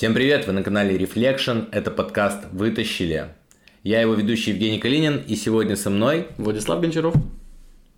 Всем привет, вы на канале Reflection, это подкаст «Вытащили». Я его ведущий Евгений Калинин, и сегодня со мной... Владислав Гончаров.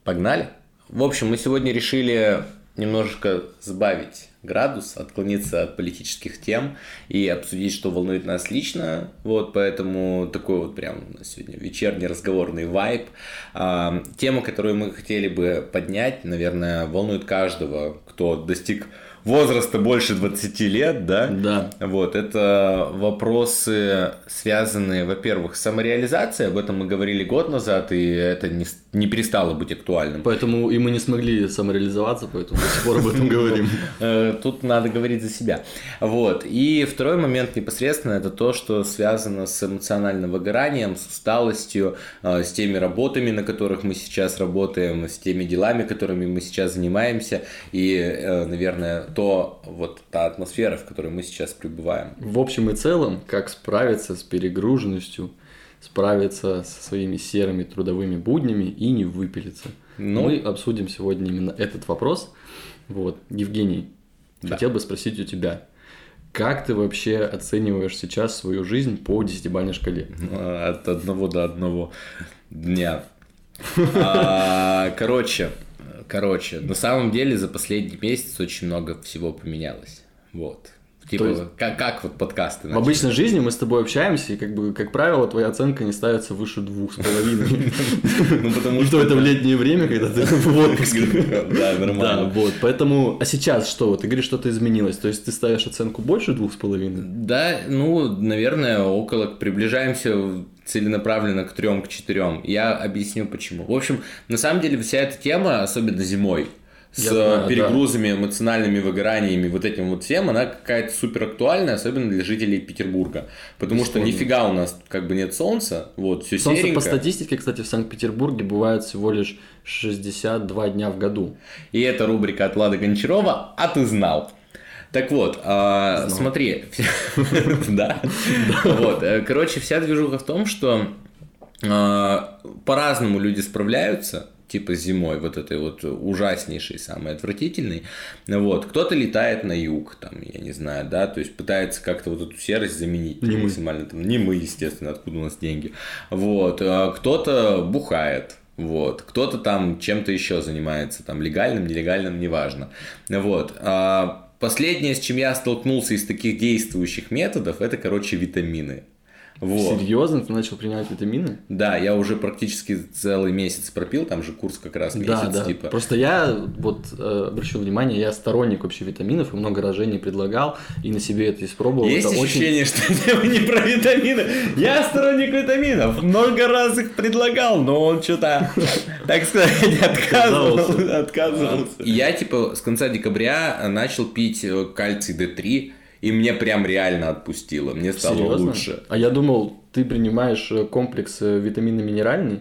Погнали! В общем, мы сегодня решили немножечко сбавить градус, отклониться от политических тем и обсудить, что волнует нас лично. Вот, поэтому такой вот прям у нас сегодня вечерний разговорный вайб. А, тема, которую мы хотели бы поднять, наверное, волнует каждого, кто достиг возраста больше 20 лет, да? Да. Вот, это вопросы, связанные, во-первых, с самореализацией, об этом мы говорили год назад, и это не, не перестало быть актуальным. Поэтому и мы не смогли самореализоваться, поэтому до сих пор об этом говорим. Э, тут надо говорить за себя. Вот. И второй момент непосредственно это то, что связано с эмоциональным выгоранием, с усталостью, э, с теми работами, на которых мы сейчас работаем, с теми делами, которыми мы сейчас занимаемся, и, э, наверное, то вот та атмосфера, в которой мы сейчас пребываем. В общем и целом, как справиться с перегруженностью, справиться со своими серыми трудовыми буднями и не выпилиться. Ну, мы обсудим сегодня именно этот вопрос. Вот, Евгений, да. хотел бы спросить у тебя, как ты вообще оцениваешь сейчас свою жизнь по десятибалльной шкале? От одного до одного дня. А, короче, Короче, на самом деле за последний месяц очень много всего поменялось. Вот. Типа, есть... как, как вот подкасты начали? В обычной жизни мы с тобой общаемся, и как бы, как правило, твоя оценка не ставится выше двух с половиной. Ну, потому что это в летнее время, когда ты в отпуске. Да, нормально. Да, вот, поэтому, а сейчас что? Ты говоришь, что-то изменилось, то есть ты ставишь оценку больше двух с половиной? Да, ну, наверное, около, приближаемся целенаправленно к трем, к четырем. Я объясню почему. В общем, на самом деле вся эта тема, особенно зимой, с знаю, перегрузами, да. эмоциональными выгораниями, вот этим вот всем, она какая-то супер актуальная, особенно для жителей Петербурга. Потому Бесспорно. что нифига у нас как бы нет солнца, вот, все Солнце серенько. по статистике, кстати, в Санкт-Петербурге бывает всего лишь 62 дня в году. И это рубрика от Влада Гончарова «А ты знал?». Так вот, а, смотри, да, вот, э, короче, вся движуха в том, что а, по-разному люди справляются, типа зимой, вот этой вот ужаснейшей, самой отвратительной. Вот. Кто-то летает на юг, там, я не знаю, да, то есть пытается как-то вот эту серость заменить не максимально. Мы. Там, не мы, естественно, откуда у нас деньги. Вот. А кто-то бухает, вот. Кто-то там чем-то еще занимается, там, легальным, нелегальным, неважно. Вот. А последнее, с чем я столкнулся из таких действующих методов, это, короче, витамины. Вот. Серьезно? Ты начал принимать витамины? Да, я уже практически целый месяц пропил, там же курс как раз месяц, да, да. типа. Просто я, вот, э, обращу внимание, я сторонник вообще витаминов, и много раз Жене предлагал, и на себе это испробовал. Есть это ощущение, очень... что это не про витамины. Я сторонник витаминов, много раз их предлагал, но он что-то, так сказать, отказывался. отказывался. Я, типа, с конца декабря начал пить э, кальций D3, и мне прям реально отпустило, мне стало Серьезно? лучше. А я думал, ты принимаешь э, комплекс э, витаминно-минеральный,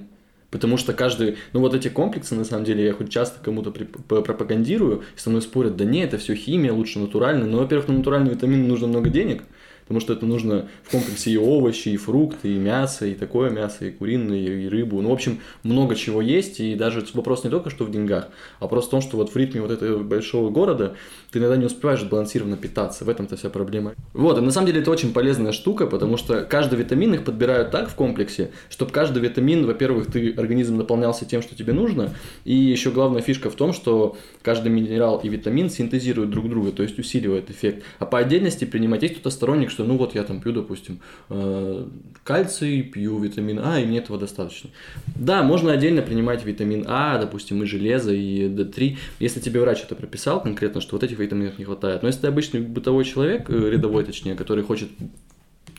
потому что каждый, ну вот эти комплексы, на самом деле, я хоть часто кому-то пропагандирую, и со мной спорят, да нет, это все химия, лучше натуральный, но, во-первых, на натуральные витамины нужно много денег, потому что это нужно в комплексе и овощи, и фрукты, и мясо, и такое мясо, и куриное, и рыбу. Ну, в общем, много чего есть, и даже вопрос не только что в деньгах, а просто в том, что вот в ритме вот этого большого города ты иногда не успеваешь балансированно питаться. В этом-то вся проблема. Вот, и на самом деле это очень полезная штука, потому что каждый витамин их подбирают так в комплексе, чтобы каждый витамин, во-первых, ты организм наполнялся тем, что тебе нужно, и еще главная фишка в том, что каждый минерал и витамин синтезируют друг друга, то есть усиливают эффект. А по отдельности принимать есть кто-то сторонник, что что ну вот я там пью, допустим, э, кальций, пью витамин А, и мне этого достаточно. Да, можно отдельно принимать витамин А, допустим, и железо, и D3, если тебе врач это прописал конкретно, что вот этих витаминов не хватает. Но если ты обычный бытовой человек, э, рядовой точнее, который хочет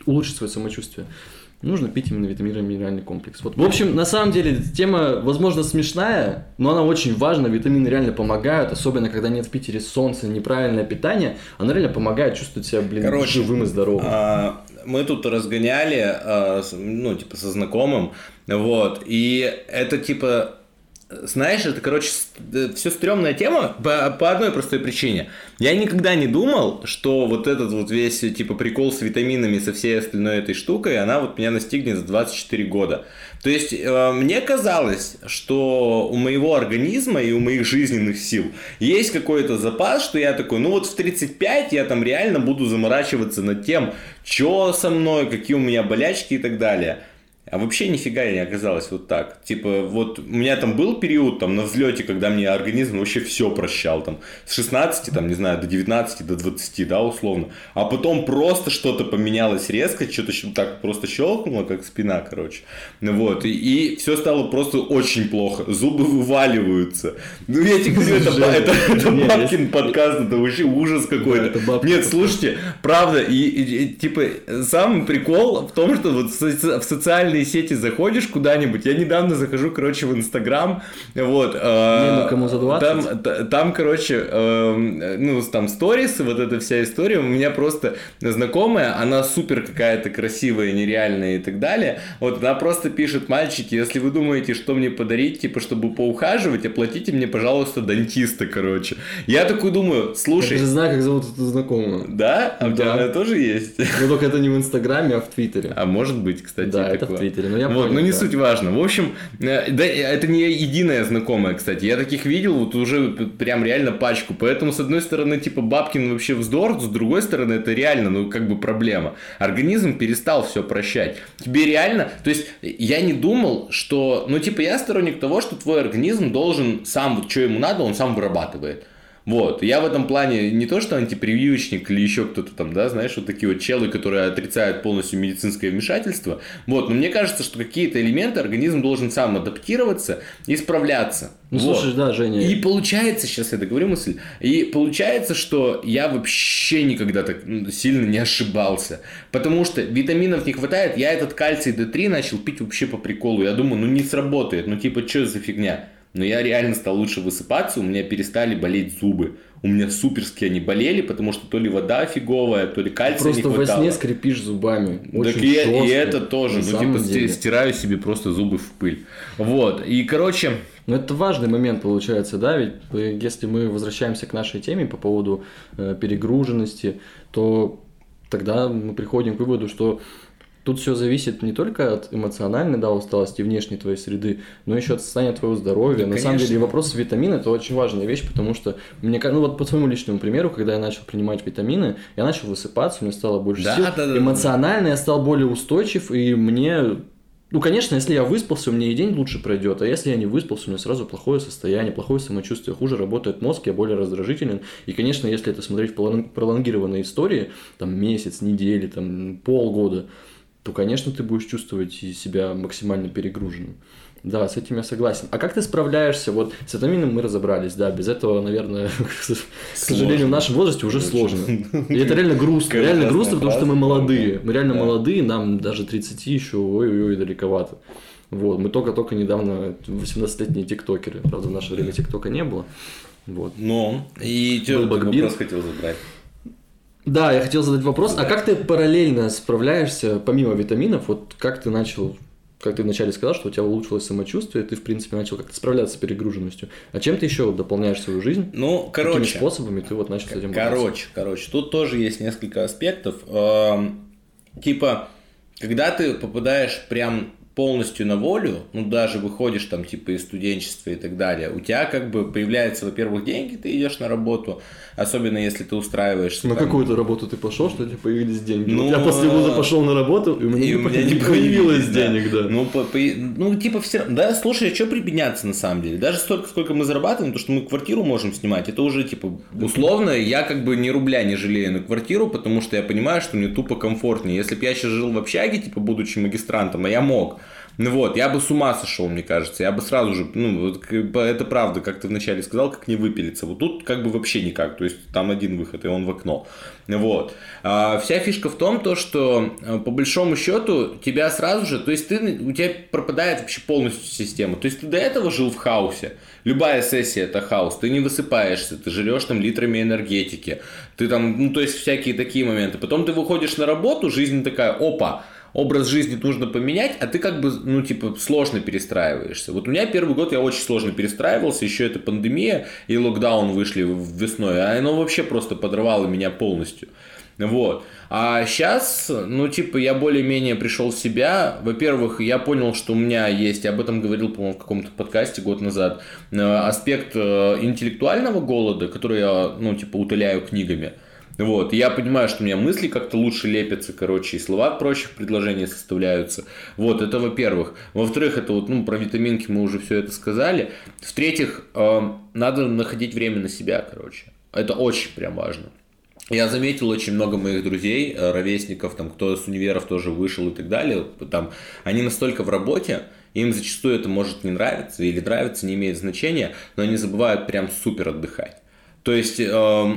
улучшить свое самочувствие, нужно пить именно витаминно-минеральный комплекс. Вот. В общем, на самом деле, тема, возможно, смешная, но она очень важна. Витамины реально помогают, особенно когда нет в Питере солнца, неправильное питание. Она реально помогает чувствовать себя, блин, Короче, живым и здоровым. А, мы тут разгоняли, а, ну, типа, со знакомым, вот, и это, типа, знаешь, это, короче, все стрёмная тема по, по одной простой причине. Я никогда не думал, что вот этот вот весь, типа, прикол с витаминами, со всей остальной этой штукой, она вот меня настигнет за 24 года. То есть, э, мне казалось, что у моего организма и у моих жизненных сил есть какой-то запас, что я такой, ну вот в 35 я там реально буду заморачиваться над тем, что со мной, какие у меня болячки и так далее. А вообще нифига не оказалось вот так. Типа, вот у меня там был период там на взлете, когда мне организм вообще все прощал. Там с 16, там, не знаю, до 19, до 20, да, условно. А потом просто что-то поменялось резко, что-то так просто щелкнуло, как спина, короче. Ну вот, и, и все стало просто очень плохо. Зубы вываливаются. Ну, я тебе говорю, это, это, это бабкин подкаст, это вообще ужас какой-то. Нет, слушайте, правда, и, и, и типа, самый прикол в том, что вот в социальной социальные сети заходишь куда-нибудь, я недавно захожу, короче, в Инстаграм, вот. Э, ну кому за 20? Там, там короче, э, ну, там сторис, вот эта вся история, у меня просто знакомая, она супер какая-то красивая, нереальная и так далее, вот она просто пишет, мальчики, если вы думаете, что мне подарить, типа, чтобы поухаживать, оплатите мне, пожалуйста, дантиста, короче. Я такой думаю, слушай... Я же знаю, как зовут эту знакомую. Да? А у тебя она тоже есть? Ну, только это не в Инстаграме, а в Твиттере. А может быть, кстати, Да, это в Твиттере, но я вот, понял, но не да. суть важно. В общем, э, да, это не единая знакомая, кстати. Я таких видел вот уже прям реально пачку. Поэтому, с одной стороны, типа, Бабкин вообще вздор, с другой стороны, это реально, ну, как бы проблема. Организм перестал все прощать. Тебе реально... То есть, я не думал, что... Ну, типа, я сторонник того, что твой организм должен сам, вот что ему надо, он сам вырабатывает. Вот, я в этом плане не то, что антипрививочник или еще кто-то там, да, знаешь, вот такие вот челы, которые отрицают полностью медицинское вмешательство. Вот, но мне кажется, что какие-то элементы организм должен сам адаптироваться и справляться. Ну, вот. слушай, да, Женя. И получается, сейчас я договорю мысль, и получается, что я вообще никогда так сильно не ошибался. Потому что витаминов не хватает, я этот кальций D3 начал пить вообще по приколу. Я думаю, ну не сработает, ну типа, что за фигня? Но я реально стал лучше высыпаться, у меня перестали болеть зубы. У меня суперски они болели, потому что то ли вода фиговая, то ли кальция просто не хватало. во сне скрипишь зубами. Очень так и, жестко, и это тоже. Ну, типа, деле. стираю себе просто зубы в пыль. Вот. И, короче... Ну, это важный момент получается, да, ведь э, если мы возвращаемся к нашей теме по поводу э, перегруженности, то тогда мы приходим к выводу, что Тут все зависит не только от эмоциональной да, усталости внешней твоей среды, но еще от состояния твоего здоровья. Да, На самом деле вопрос витамина это очень важная вещь, потому что мне ну вот по своему личному примеру, когда я начал принимать витамины, я начал высыпаться, у меня стало больше да, сил. Да, да, Эмоционально да. я стал более устойчив, и мне ну, конечно, если я выспался, у меня и день лучше пройдет, а если я не выспался, у меня сразу плохое состояние, плохое самочувствие, хуже работает мозг, я более раздражителен. И, конечно, если это смотреть в пролонгированной истории, там месяц, недели, там полгода, то, конечно, ты будешь чувствовать себя максимально перегруженным. Да, с этим я согласен. А как ты справляешься? Вот с витамином мы разобрались, да, без этого, наверное, к сожалению, в нашем возрасте уже сложно. И это реально грустно, реально грустно, потому что мы молодые. Мы реально молодые, нам даже 30 еще ой-ой-ой далековато. Вот, мы только-только недавно 18-летние тиктокеры. Правда, в наше время тиктока не было. Вот. Ну, и что вопрос хотел забрать. Да, я хотел задать вопрос. А как ты параллельно справляешься, помимо витаминов, вот как ты начал как ты вначале сказал, что у тебя улучшилось самочувствие, ты, в принципе, начал как-то справляться с перегруженностью. А чем ты еще дополняешь свою жизнь? Ну, короче. Какими способами ты вот начал с этим бороться? Короче, короче, тут тоже есть несколько аспектов. Эм, типа, когда ты попадаешь прям полностью на волю, ну даже выходишь там типа из студенчества и так далее, у тебя как бы появляются, во-первых, деньги, ты идешь на работу, особенно если ты устраиваешься. На там... какую-то работу ты пошел, что у тебя появились деньги? Ну, я после вуза пошел на работу, и у меня, и не, у меня не появилось да. денег, да. Ну, по, по, ну, типа все да, слушай, а что прибедняться на самом деле? Даже столько, сколько мы зарабатываем, то, что мы квартиру можем снимать, это уже типа условно, я как бы ни рубля не жалею на квартиру, потому что я понимаю, что мне тупо комфортнее. Если бы я сейчас жил в общаге, типа будучи магистрантом, а я мог, ну вот, я бы с ума сошел, мне кажется. Я бы сразу же, ну, это правда, как ты вначале сказал, как не выпилиться. Вот тут как бы вообще никак. То есть там один выход, и он в окно. Вот. А, вся фишка в том, то, что э, по большому счету тебя сразу же, то есть ты, у тебя пропадает вообще полностью система. То есть ты до этого жил в хаосе. Любая сессия это хаос. Ты не высыпаешься, ты жрешь там литрами энергетики. Ты там, ну то есть всякие такие моменты. Потом ты выходишь на работу, жизнь такая, опа, образ жизни нужно поменять, а ты как бы, ну, типа, сложно перестраиваешься. Вот у меня первый год я очень сложно перестраивался, еще это пандемия и локдаун вышли весной, а оно вообще просто подрывало меня полностью. Вот. А сейчас, ну, типа, я более-менее пришел в себя. Во-первых, я понял, что у меня есть, я об этом говорил, по-моему, в каком-то подкасте год назад, э, аспект э, интеллектуального голода, который я, ну, типа, утоляю книгами. Вот, я понимаю, что у меня мысли как-то лучше лепятся, короче, и слова проще в предложении составляются. Вот, это во-первых. Во-вторых, это вот, ну, про витаминки мы уже все это сказали. В-третьих, э, надо находить время на себя, короче. Это очень прям важно. Я заметил очень много моих друзей, э, ровесников, там, кто с универов тоже вышел и так далее, там, они настолько в работе, им зачастую это может не нравиться или нравится, не имеет значения, но они забывают прям супер отдыхать. То есть, э,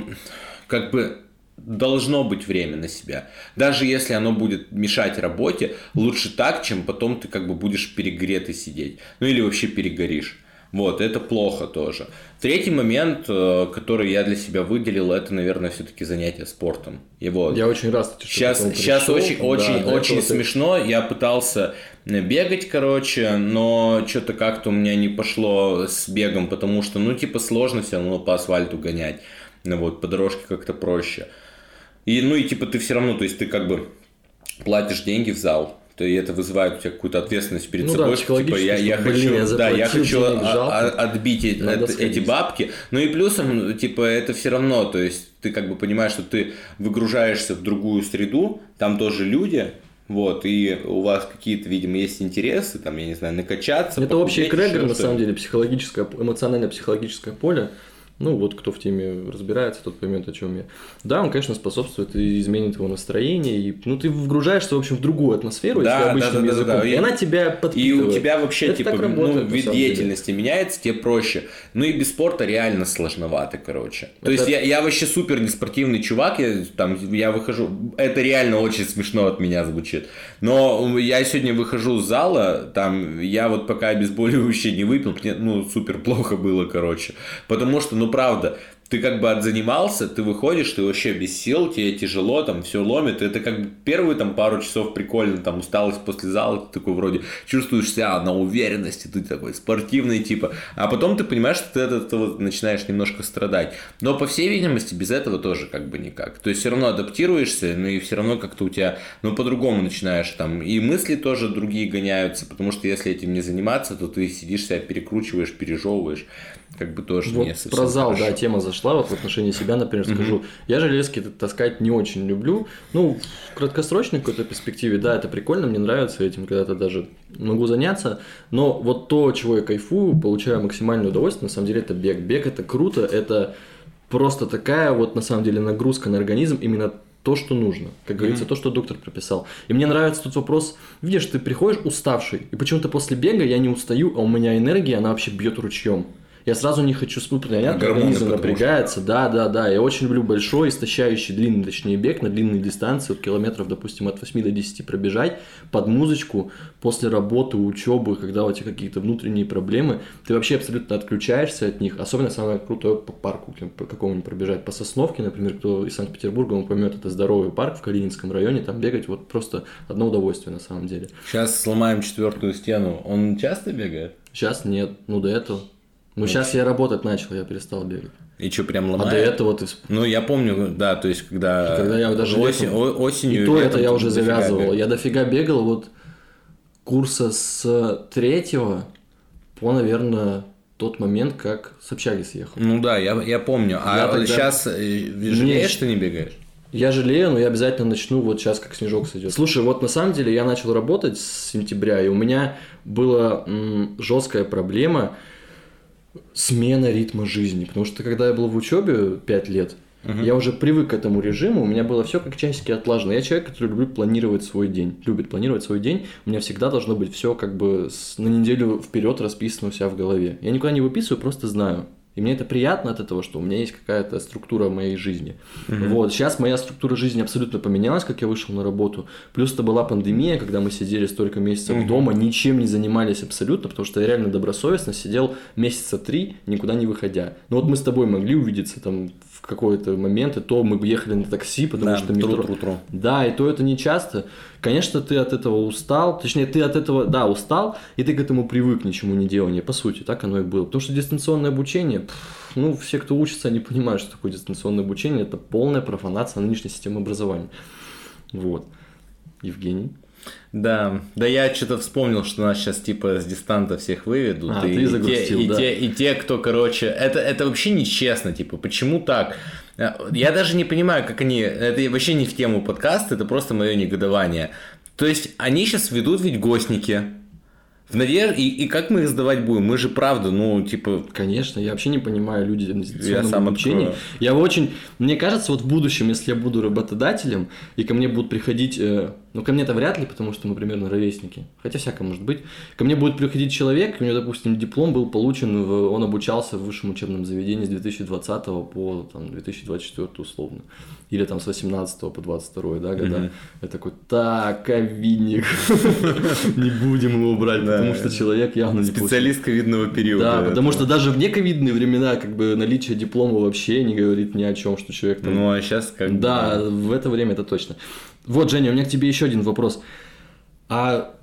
как бы должно быть время на себя. Даже если оно будет мешать работе, лучше так, чем потом ты как бы будешь перегретый сидеть. Ну или вообще перегоришь. Вот, это плохо тоже. Третий момент, э, который я для себя выделил, это, наверное, все-таки занятие спортом. И вот. Я очень рад, что сейчас, сейчас очень, очень, да, очень смешно. Я пытался бегать, короче, но что-то как-то у меня не пошло с бегом, потому что, ну, типа, сложно все равно по асфальту гонять. Ну, вот, по дорожке как-то проще. И, ну, и типа ты все равно, то есть ты как бы платишь деньги в зал, то и это вызывает у тебя какую-то ответственность перед ну, собой, да, что, типа я, я блин, хочу, я да, я хочу а, отбить это, эти бабки. Ну и плюсом, типа, это все равно, то есть ты как бы понимаешь, что ты выгружаешься в другую среду, там тоже люди, вот, и у вас какие-то, видимо, есть интересы, там, я не знаю, накачаться. Это общий эгрегор, на самом деле, психологическое, эмоциональное психологическое поле. Ну, вот кто в теме разбирается, тот поймет, о чем я. Да, он, конечно, способствует и изменит его настроение. И, ну, ты вгружаешься, в общем, в другую атмосферу, да, если обычным да, да, языком. Да, да. И, и она тебя подпитывает. И у тебя вообще, Это типа, работает, ну, вид деятельности деле. меняется, тебе проще. Ну, и без спорта реально сложновато, короче. То это... есть, я, я вообще супер неспортивный чувак, я, там, я выхожу... Это реально очень смешно от меня звучит. Но я сегодня выхожу с зала, там, я вот пока обезболивающее не выпил, мне, ну, супер плохо было, короче. Потому что, ну, ну правда, ты как бы отзанимался, ты выходишь, ты вообще без сил, тебе тяжело, там все ломит. Это как бы первые там пару часов прикольно, там усталость после зала, ты такой вроде чувствуешь себя на уверенности, ты такой спортивный типа. А потом ты понимаешь, что ты от этого начинаешь немножко страдать. Но по всей видимости без этого тоже как бы никак. То есть все равно адаптируешься, ну и все равно как-то у тебя, ну по-другому начинаешь там. И мысли тоже другие гоняются, потому что если этим не заниматься, то ты сидишь себя перекручиваешь, пережевываешь как бы тоже вот не совсем Про зал, хорошо. да, тема зашла, вот в отношении себя, например, скажу. Я железки таскать не очень люблю. Ну, в краткосрочной какой-то перспективе, да, это прикольно, мне нравится этим, когда-то даже могу заняться. Но вот то, чего я кайфую, получаю максимальное удовольствие, на самом деле, это бег. Бег это круто, это просто такая вот, на самом деле, нагрузка на организм, именно то, что нужно. Как говорится, mm-hmm. то, что доктор прописал. И мне нравится тут вопрос, видишь, ты приходишь уставший, и почему-то после бега я не устаю, а у меня энергия, она вообще бьет ручьем я сразу не хочу спутать, понятно, организм напрягается, да, да, да, я очень люблю большой, истощающий длинный, точнее, бег на длинной дистанции, от километров, допустим, от 8 до 10 пробежать под музычку после работы, учебы, когда у тебя какие-то внутренние проблемы, ты вообще абсолютно отключаешься от них, особенно самое крутое по парку по какому-нибудь пробежать, по Сосновке, например, кто из Санкт-Петербурга, он поймет, это здоровый парк в Калининском районе, там бегать вот просто одно удовольствие на самом деле. Сейчас сломаем четвертую стену, он часто бегает? Сейчас нет, ну до этого. Ну, сейчас я работать начал, я перестал бегать. И что, прям ломает? А до этого ты... Ну, я помню, да, то есть, когда... И когда я даже осень, летом... осенью... И то это я уже завязывал. Бегал. Я дофига бегал вот курса с третьего по, наверное, тот момент, как с общаги съехал. Ну да, я, я помню. А я тогда... сейчас э, жалеешь, что не бегаешь? Я жалею, но я обязательно начну вот сейчас, как снежок сойдет. Слушай, вот на самом деле я начал работать с сентября, и у меня была м, жесткая проблема – смена ритма жизни. Потому что когда я был в учебе 5 лет, угу. я уже привык к этому режиму, у меня было все как часики отлажено. Я человек, который любит планировать свой день. Любит планировать свой день. У меня всегда должно быть все как бы на неделю вперед расписано у себя в голове. Я никуда не выписываю, просто знаю. И мне это приятно от этого, что у меня есть какая-то структура моей жизни. Mm-hmm. Вот, сейчас моя структура жизни абсолютно поменялась, как я вышел на работу. Плюс это была пандемия, когда мы сидели столько месяцев mm-hmm. дома, ничем не занимались абсолютно, потому что я реально добросовестно сидел месяца три, никуда не выходя. Ну вот мы с тобой могли увидеться там какой-то момент, и то мы бы ехали на такси, потому Да, что метро... тру, тру, тру. Да, и то это не часто. Конечно, ты от этого устал, точнее, ты от этого, да, устал, и ты к этому привык, ничему не делания, по сути, так оно и было. Потому что дистанционное обучение, пф, ну, все, кто учится, они понимают, что такое дистанционное обучение, это полная профанация нынешней системы образования. Вот. Евгений. Да, да я что-то вспомнил, что нас сейчас типа с дистанта всех выведут. А, и, ты и загрустил, те, и, да. те, и те, кто, короче, это, это вообще нечестно, типа, почему так? Э, Я даже не понимаю, как они, это вообще не в тему подкаста, это просто мое негодование. То есть, они сейчас ведут ведь гостники. В надежде, и, и как мы их сдавать будем? Мы же правда, ну, типа, Конечно, я вообще не понимаю люди на дистанционном сам обучении. открою. Я очень, мне кажется, вот в будущем, если я буду работодателем, и ко мне будут приходить, э, ну, ко мне-то вряд ли, потому что мы примерно ровесники, хотя всякое может быть, ко мне будет приходить человек, у него, допустим, диплом был получен, в, он обучался в высшем учебном заведении с 2020 по там, 2024 условно, или там с 18 по 22 да, года. Мгм. Я такой, так, ковидник, не будем его брать, потому что человек явно не специалист ковидного периода. Да, потому что даже в нековидные времена как бы наличие диплома вообще не говорит ни о чем, что человек там... Ну, а сейчас как бы, да, в это время это точно. Вот, Женя, у меня к тебе еще один вопрос. А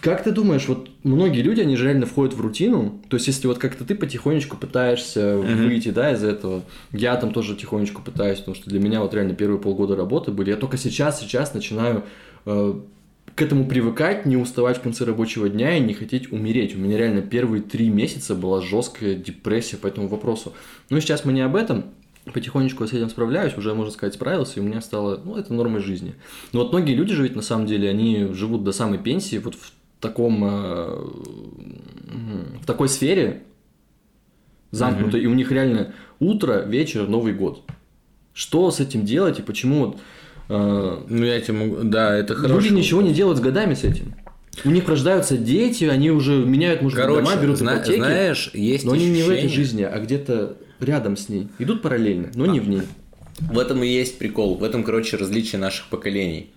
как ты думаешь, вот многие люди, они же реально входят в рутину, то есть если вот как-то ты потихонечку пытаешься Мгм. выйти, да, из этого, я там тоже тихонечку пытаюсь, потому что для меня вот реально первые полгода работы были, я только сейчас, сейчас начинаю э, к этому привыкать, не уставать в конце рабочего дня и не хотеть умереть. У меня реально первые три месяца была жесткая депрессия по этому вопросу. Но сейчас мы не об этом, потихонечку я с этим справляюсь, уже, можно сказать, справился, и у меня стало, ну, это нормой жизни. Но вот многие люди же ведь, на самом деле, они живут до самой пенсии вот в таком, э, в такой сфере замкнутой, и у них реально утро, вечер, Новый год. Что с этим делать и почему вот э, Ну, я тебе могу... Да, это хорошо. люди ничего не делают с годами с этим? У них рождаются дети, они уже меняют, Короче, дома, берут зна- ипотеки, знаешь, есть но они не в этой жизни, а где-то рядом с ней. Идут параллельно, но не в ней. В этом и есть прикол. В этом, короче, различие наших поколений.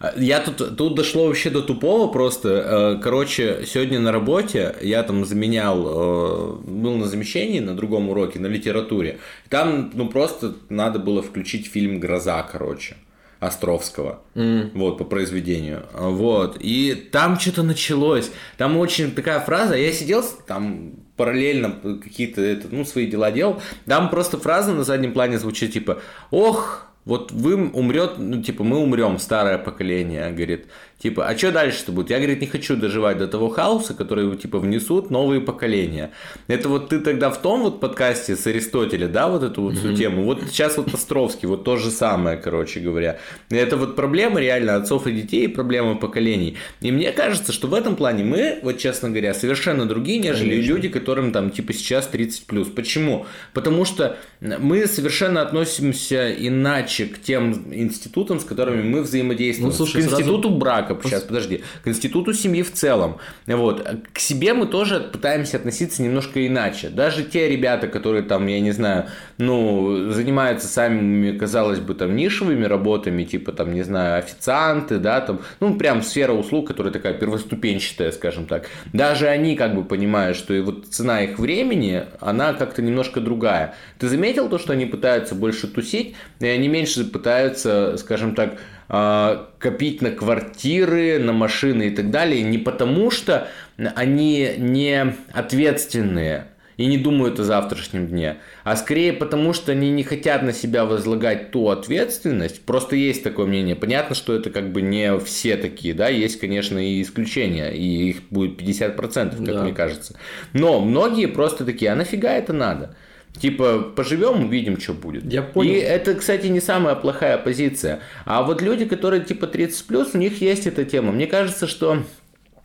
А, Я тут, тут дошло вообще до тупого просто. Э, Короче, сегодня на работе я там заменял, э, был на замещении на другом уроке, на литературе. Там, ну, просто надо было включить фильм «Гроза», короче, Островского. М. Вот, по произведению. Вот. И там что-то началось. Там очень такая фраза. Я сидел там параллельно какие-то это, ну, свои дела делал. Там просто фраза на заднем плане звучит типа «Ох, вот вы умрет, ну, типа, мы умрем, старое поколение, говорит, типа, а что дальше-то будет? Я, говорит, не хочу доживать до того хаоса, который, типа, внесут новые поколения. Это вот ты тогда в том вот подкасте с Аристотеля, да, вот эту вот всю тему, вот сейчас вот Островский, вот то же самое, короче говоря. Это вот проблема реально отцов и детей, проблема поколений. И мне кажется, что в этом плане мы, вот честно говоря, совершенно другие, нежели Конечно. люди, которым там, типа, сейчас 30 плюс. Почему? Потому что мы совершенно относимся иначе к тем институтам, с которыми мы взаимодействуем. Ну, слушай, к сразу- институту брака, сейчас, подожди, к институту семьи в целом. Вот. К себе мы тоже пытаемся относиться немножко иначе. Даже те ребята, которые там, я не знаю, ну, занимаются самыми, казалось бы, там, нишевыми работами, типа, там, не знаю, официанты, да, там, ну, прям сфера услуг, которая такая первоступенчатая, скажем так. Даже они как бы понимают, что и вот цена их времени, она как-то немножко другая. Ты заметил то, что они пытаются больше тусить, и они меньше пытаются, скажем так, копить на квартиры, на машины и так далее, не потому что они не ответственные и не думают о завтрашнем дне, а скорее потому, что они не хотят на себя возлагать ту ответственность. Просто есть такое мнение. Понятно, что это как бы не все такие, да, есть, конечно, и исключения, и их будет 50%, как Да. мне кажется. Но многие просто такие, а нафига это надо? Типа, поживем, увидим, что будет. Я понял. И это, кстати, не самая плохая позиция. А вот люди, которые типа 30 плюс, у них есть эта тема. Мне кажется, что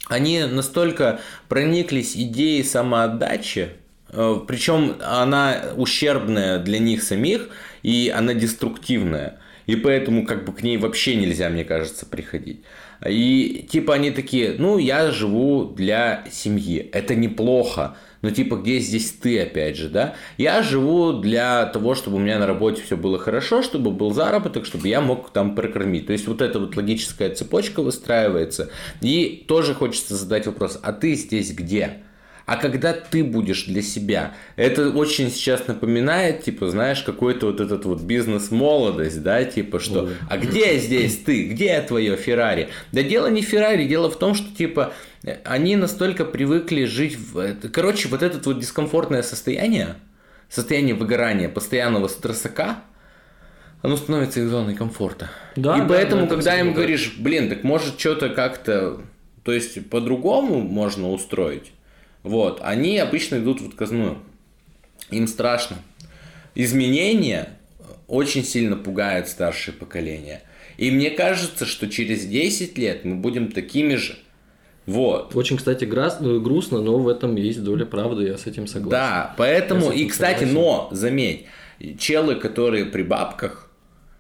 они настолько прониклись идеей самоотдачи, э, причем она ущербная для них самих, и она деструктивная. И поэтому как бы к ней вообще нельзя, мне кажется, приходить. И типа они такие, ну я живу для семьи, это неплохо, но типа где здесь ты опять же, да? Я живу для того, чтобы у меня на работе все было хорошо, чтобы был заработок, чтобы я мог там прокормить. То есть вот эта вот логическая цепочка выстраивается. И тоже хочется задать вопрос, а ты здесь где? А когда ты будешь для себя. Это очень сейчас напоминает, типа, знаешь, какой-то вот этот вот бизнес-молодость, да, типа, что, а где здесь ты, где твое Феррари? Да дело не Феррари, дело в том, что, типа, они настолько привыкли жить в... Короче, вот это вот дискомфортное состояние, состояние выгорания, постоянного стрессака, оно становится их зоной комфорта. Да, и да, поэтому, да, когда им да. говоришь, блин, так может что-то как-то, то есть по-другому можно устроить, вот, они обычно идут в отказную. Им страшно. Изменения очень сильно пугают старшее поколение. И мне кажется, что через 10 лет мы будем такими же. Вот. Очень, кстати, грустно, но в этом есть доля правды, я с этим согласен. Да, поэтому, и, кстати, согласен. но, заметь, челы, которые при бабках,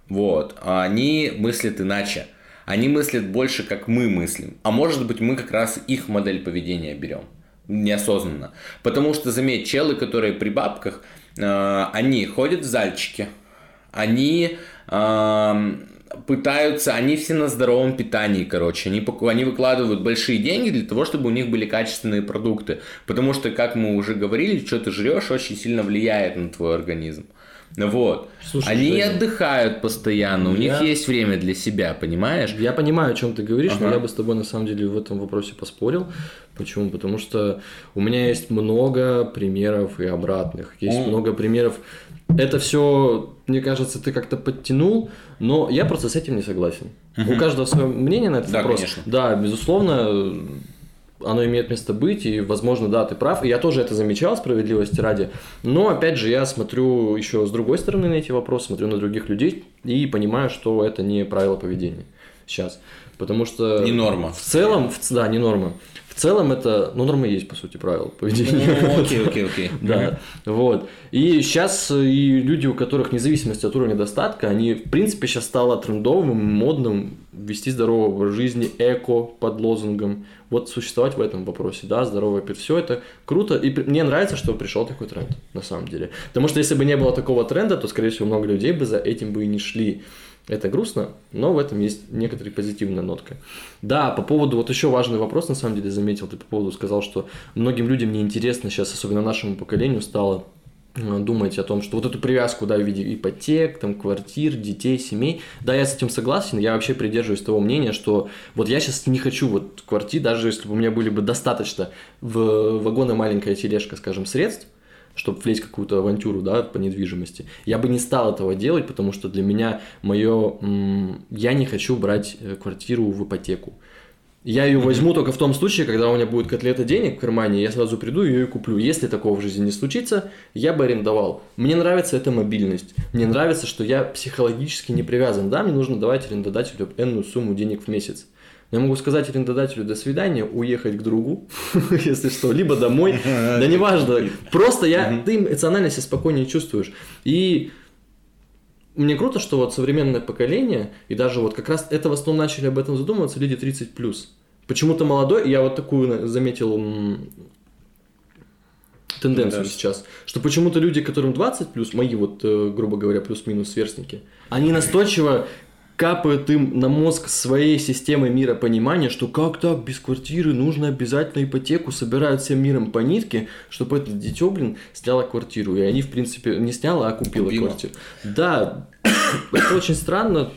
вот, они мыслят иначе. Они мыслят больше, как мы мыслим. А может быть, мы как раз их модель поведения берем неосознанно. Потому что, заметь, челы, которые при бабках, э, они ходят в зальчики, они э, пытаются, они все на здоровом питании, короче, они, они выкладывают большие деньги для того, чтобы у них были качественные продукты. Потому что, как мы уже говорили, что ты жрешь очень сильно влияет на твой организм. Вот. Слушай, Они что отдыхают постоянно, у я... них есть время для себя, понимаешь? Я понимаю, о чем ты говоришь, ага. но я бы с тобой на самом деле в этом вопросе поспорил. Почему? Потому что у меня есть много примеров и обратных. Есть mm. много примеров. Это все, мне кажется, ты как-то подтянул, но я просто с этим не согласен. Uh-huh. У каждого свое мнение на этот да, вопрос. Конечно. Да, безусловно, оно имеет место быть, и, возможно, да, ты прав. И я тоже это замечал, справедливости ради. Но, опять же, я смотрю еще с другой стороны на эти вопросы, смотрю на других людей и понимаю, что это не правило поведения сейчас. Потому что... Не норма. В целом, в, да, не норма. В целом это, ну, норма есть, по сути, правил поведения. Ну, окей, окей, окей. Да, вот. И сейчас и люди, у которых независимость от уровня достатка, они, в принципе, сейчас стало трендовым, модным вести здоровый образ жизни, эко под лозунгом. Вот существовать в этом вопросе, да, здоровое пить, все это круто. И мне нравится, что пришел такой тренд, на самом деле. Потому что если бы не было такого тренда, то, скорее всего, много людей бы за этим бы и не шли. Это грустно, но в этом есть некоторая позитивная нотка. Да, по поводу, вот еще важный вопрос, на самом деле, заметил, ты по поводу сказал, что многим людям неинтересно сейчас, особенно нашему поколению, стало э, думать о том, что вот эту привязку, да, в виде ипотек, там, квартир, детей, семей, да, я с этим согласен, я вообще придерживаюсь того мнения, что вот я сейчас не хочу вот квартир, даже если бы у меня были бы достаточно в вагоны маленькая тележка, скажем, средств, чтобы влезть в какую-то авантюру, да, по недвижимости. Я бы не стал этого делать, потому что для меня мое... Я не хочу брать э, квартиру в ипотеку. Я ее возьму только в том случае, когда у меня будет котлета денег в кармане, я сразу приду и ее куплю. Если такого в жизни не случится, я бы арендовал. Мне нравится эта мобильность. Мне нравится, что я психологически не привязан. Да, мне нужно давать арендодателю энную сумму денег в месяц. Я могу сказать арендодателю до свидания, уехать к другу, если что, либо домой, да неважно. Просто я, ты эмоционально себя спокойнее чувствуешь. И мне круто, что вот современное поколение, и даже вот как раз это в основном начали об этом задумываться люди 30 плюс. Почему-то молодой, я вот такую заметил тенденцию да. сейчас, что почему-то люди, которым 20 плюс, мои вот, э, грубо говоря, плюс-минус сверстники, они настойчиво капают им на мозг своей системой миропонимания, что как так, без квартиры, нужно обязательно ипотеку, собирают всем миром по нитке, чтобы это дитё, блин, сняло квартиру. И они, в принципе, не сняла, а купила, купила. квартиру. Да, это очень странно,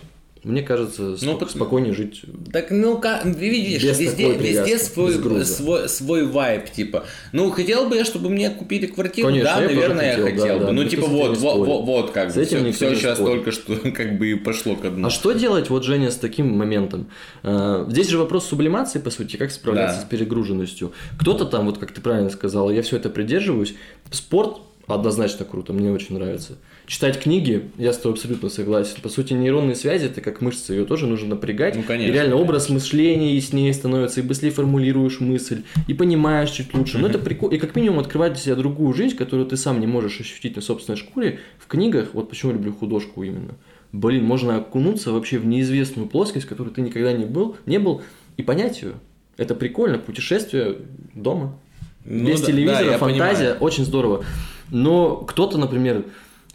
мне кажется, ну, так, спокойнее жить. Так, ну, как, видишь, без везде, везде свой, свой, свой вайб, типа. Ну, хотел бы я, чтобы мне купили квартиру, Конечно, да, я наверное, хотел, я хотел да, бы. Да, ну, типа, вот, вот, вот, вот, как С бы, этим все, все сейчас спорит. только что, как бы, и пошло к дну. А что делать, вот, Женя, с таким моментом? А, здесь же вопрос сублимации, по сути, как справляться да. с перегруженностью. Кто-то там, вот, как ты правильно сказал, я все это придерживаюсь. Спорт однозначно круто, мне очень нравится. Читать книги, я с тобой абсолютно согласен. По сути, нейронные связи это как мышцы, ее тоже нужно напрягать. Ну, конечно. И реально конечно. образ мышления яснее становится, и быстрее формулируешь мысль, и понимаешь чуть лучше. Но это прикольно. И как минимум открывать для себя другую жизнь, которую ты сам не можешь ощутить на собственной шкуре. В книгах, вот почему люблю художку именно. Блин, можно окунуться вообще в неизвестную плоскость, в которой ты никогда не был, не был, и понять ее. Это прикольно, путешествие дома. Ну, Без да, телевизора, да, фантазия, понимаю. очень здорово. Но кто-то, например,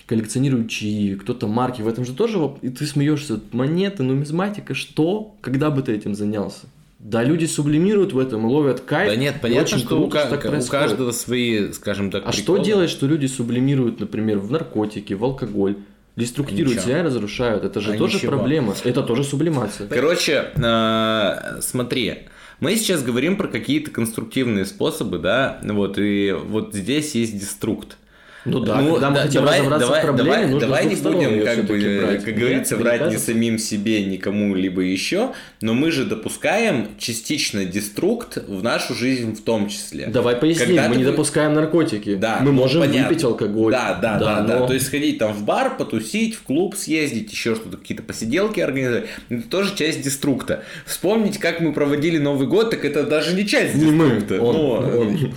коллекционируют чаи, кто-то марки, в этом же тоже, и ты смеешься, монеты, нумизматика, что? Когда бы ты этим занялся? Да, люди сублимируют в этом и ловят кайф. Да нет, понятно, что у, круто, ка- так у каждого свои, скажем так, А что приколы. делать, что люди сублимируют, например, в наркотики, в алкоголь? Деструктируют себя и разрушают. Это же А тоже ничего. проблема. Это тоже сублимация. Короче, э, смотри, мы сейчас говорим про какие-то конструктивные способы, да, вот, и вот здесь есть деструкт. Ну да, когда мы да, хотим давай, разобраться давай, в проблеме, давай, нужно давай не будем, как бы, брать. как говорится, Нет, врать ни кажется- самим себе, ни кому-либо еще, но мы же допускаем частично деструкт в нашу жизнь в том числе. Давай поясним, Когда мы ты не допускаем наркотики. Да, мы ну, можем понятно. выпить алкоголь. Да, да, да, да, но- То есть сходить там в бар, потусить, в клуб съездить, еще что-то, какие-то посиделки организовать. Это тоже часть деструкта. Вспомнить, как мы проводили Новый год, так это даже не часть Не мы, деструкта. он, Ну, он.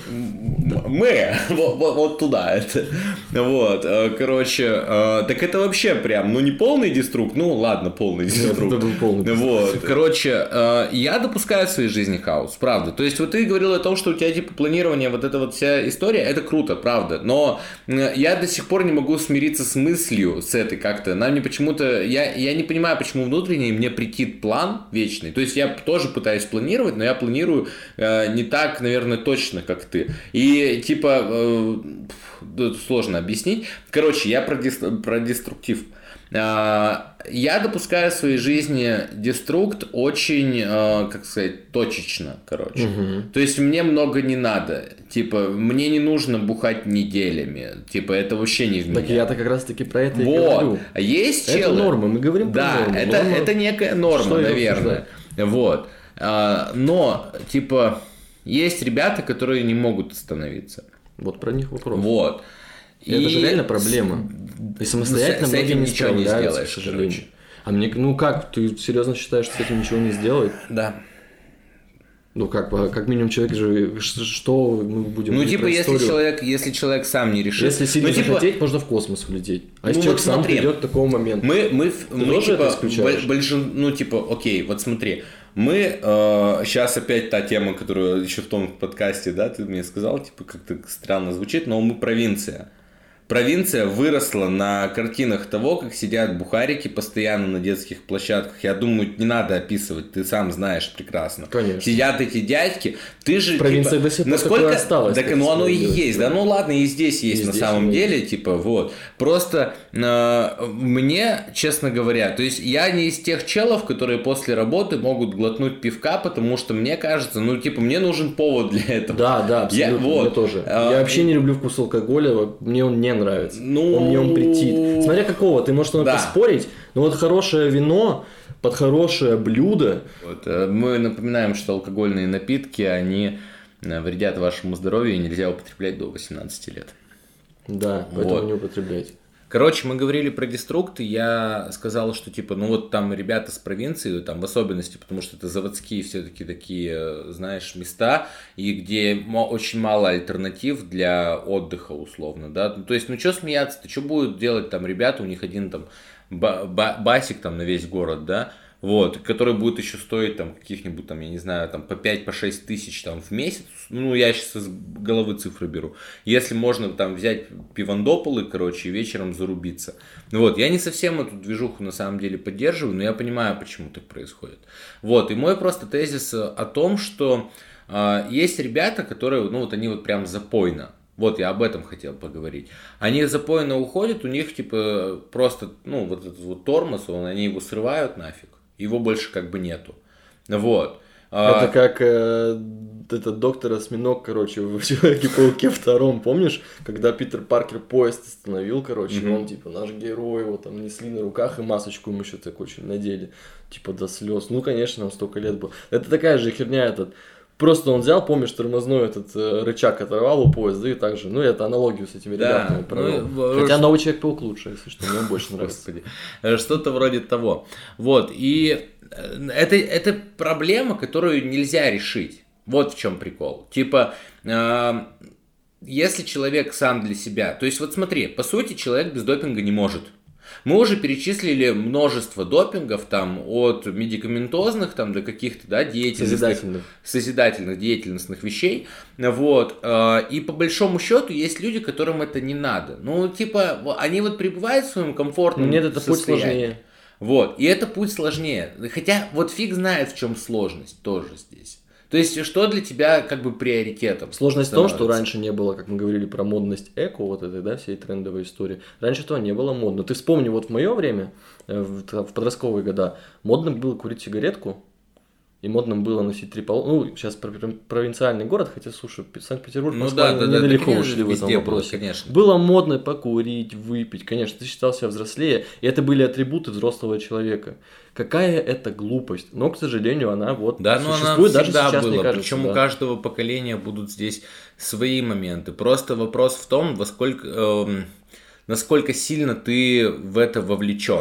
Мы, вот- вот туда это. Вот, э, короче, э, так это вообще прям, ну не полный деструкт, ну ладно, полный деструкт. это был полный Вот, короче, э, я допускаю в своей жизни хаос, правда. То есть вот ты говорил о том, что у тебя типа планирование, вот эта вот вся история, это круто, правда. Но я до сих пор не могу смириться с мыслью, с этой как-то. Нам не почему-то, я, я не понимаю, почему внутренне мне притит план вечный. То есть я тоже пытаюсь планировать, но я планирую э, не так, наверное, точно, как ты. И типа, э, сложно объяснить. Короче, я про, дес- про деструктив. А, Я допускаю в своей жизни деструкт очень, э, как сказать, точечно, короче. То есть мне много не надо. Типа, мне не нужно бухать неделями. Типа, это вообще не в меня. Так я-то как раз таки про это и Вот. говорю. А есть Это челы? норма, мы говорим про Да, норму. это, Норма- это некая норма, Что наверное. Вот. А, Но, типа, есть ребята, которые не могут остановиться. Вот про них вопрос. Вот. И Это же реально проблема. И самостоятельно с многие этим ничего не сделаешь, к сожалению. короче. А мне, ну как, ты серьезно считаешь, что с этим ничего не сделает? Да. Ну как, как минимум человек же, что мы будем Ну, типа, если историю? человек, если человек сам не решит. Если сильно ну, типа, захотеть, можно в космос улететь. А если Ну, человек вот сам смотри. придет к такому моменту? Мы, мы, в- мы тоже это типа, исключаешь? боль- большин- ну, типа, окей, вот смотри, мы, сейчас опять та тема, которую еще в том подкасте, да, ты мне сказал, типа, как-то странно звучит, но мы провинция. Провинция выросла на картинах того, как сидят бухарики постоянно на детских площадках. Я думаю, не надо описывать, ты сам знаешь прекрасно. Конечно. Сидят эти дядьки, ты же... Провинция типа, до сих пор насколько... такое осталось, Так, ну оно и есть, да, да. ну ладно, и здесь есть И на здесь самом деле, есть. типа, вот. Просто э, мне, честно говоря, то есть я не из тех челов, которые после работы могут глотнуть пивка, потому что мне кажется, ну, типа, мне нужен повод для этого. Да, да, абсолютно, Я- вот. мне тоже. А, я вообще не люблю вкус алкоголя, мне он не нравится. Ну, он мне он претит. Смотря какого, ты можешь да. поспорить, но вот хорошее вино под хорошее блюдо, Вот, э, Мы напоминаем, что алкогольные напитки, они э, вредят вашему здоровью и нельзя употреблять до 18 лет. да, поэтому Вот. не употребляйте. Короче, мы говорили про деструкт, и я сказал, что типа, ну вот там ребята с провинции, там в особенности, потому что это заводские все-таки такие, знаешь, места, и где очень мало альтернатив для отдыха условно, да. Ну, то есть, ну что смеяться, ты что будут делать там ребята, у них один там ба- ба- басик там на весь город, да, вот, который будет еще стоить там каких-нибудь там, я не знаю, там по 5-6 по тысяч там в месяц, ну я сейчас из головы цифры беру, если можно там взять пивандополы, короче, и вечером зарубиться. Ну Вот, я не совсем эту движуху на самом деле поддерживаю, но я понимаю, почему так происходит. Вот, и мой просто тезис э, о том, что а, есть ребята, которые, ну вот они вот прям запойно, вот, я об этом хотел поговорить. Они запойно уходят, у них типа просто, ну, вот этот вот тормоз, он, они его срывают нафиг, его больше как бы нету. Вот. А, Это как э, этот доктор осьминог, короче, в Человеке-пауке втором, помнишь? Когда Питер Паркер поезд остановил, короче, Мгм. он, типа, наш герой, его там несли на руках, и масочку ему еще так очень надели, типа, до слез. Ну, конечно, он столько лет был. Это такая же херня, этот, Просто он взял, помнишь, тормозной этот э, рычаг оторвал у поезда и так же. Ну, это аналогию с этими Да, ребятами провел. ну, в- Хотя новый Человек-паук лучше, если что, мне он больше нравится. Э, Что-то вроде того. Вот. И э, это, это проблема, которую нельзя решить. Вот в чем прикол. Типа, э, если человек сам для себя... То есть, вот смотри, по сути, человек без допинга не может. Мы уже перечислили множество допингов, там, от медикаментозных, там, до каких-то, да, деятельностных Созидательных. созидательных, деятельностных вещей, вот, э, и по большому счету есть люди, которым это не надо, ну, типа, они вот пребывают в своем комфортном Нет, это путь состоянии. сложнее. Вот, и это путь сложнее. Хотя вот фиг знает, в чем сложность тоже здесь. То есть, что для тебя как бы приоритетом? Сложность в том, что раньше не было, как мы говорили про модность эко, вот этой, да, всей трендовой истории. Раньше этого не было модно. Ты вспомни, вот в мое время, э, в подростковые года, модно было курить сигаретку, и модным было носить три пол... Ну, сейчас провинциальный город, хотя, слушай, Санкт-Петербург, ну, Москва да, да, недалеко да, ушли в этом вопросе. Было, конечно. было модно покурить, выпить, конечно, ты считал себя взрослее, и это были атрибуты взрослого человека. Какая это глупость, но, к сожалению, она вот да, существует даже сейчас, было. мне кажется. Причем да. у каждого поколения будут здесь свои моменты. Просто вопрос в том, во сколько... Э, насколько сильно ты в это вовлечен.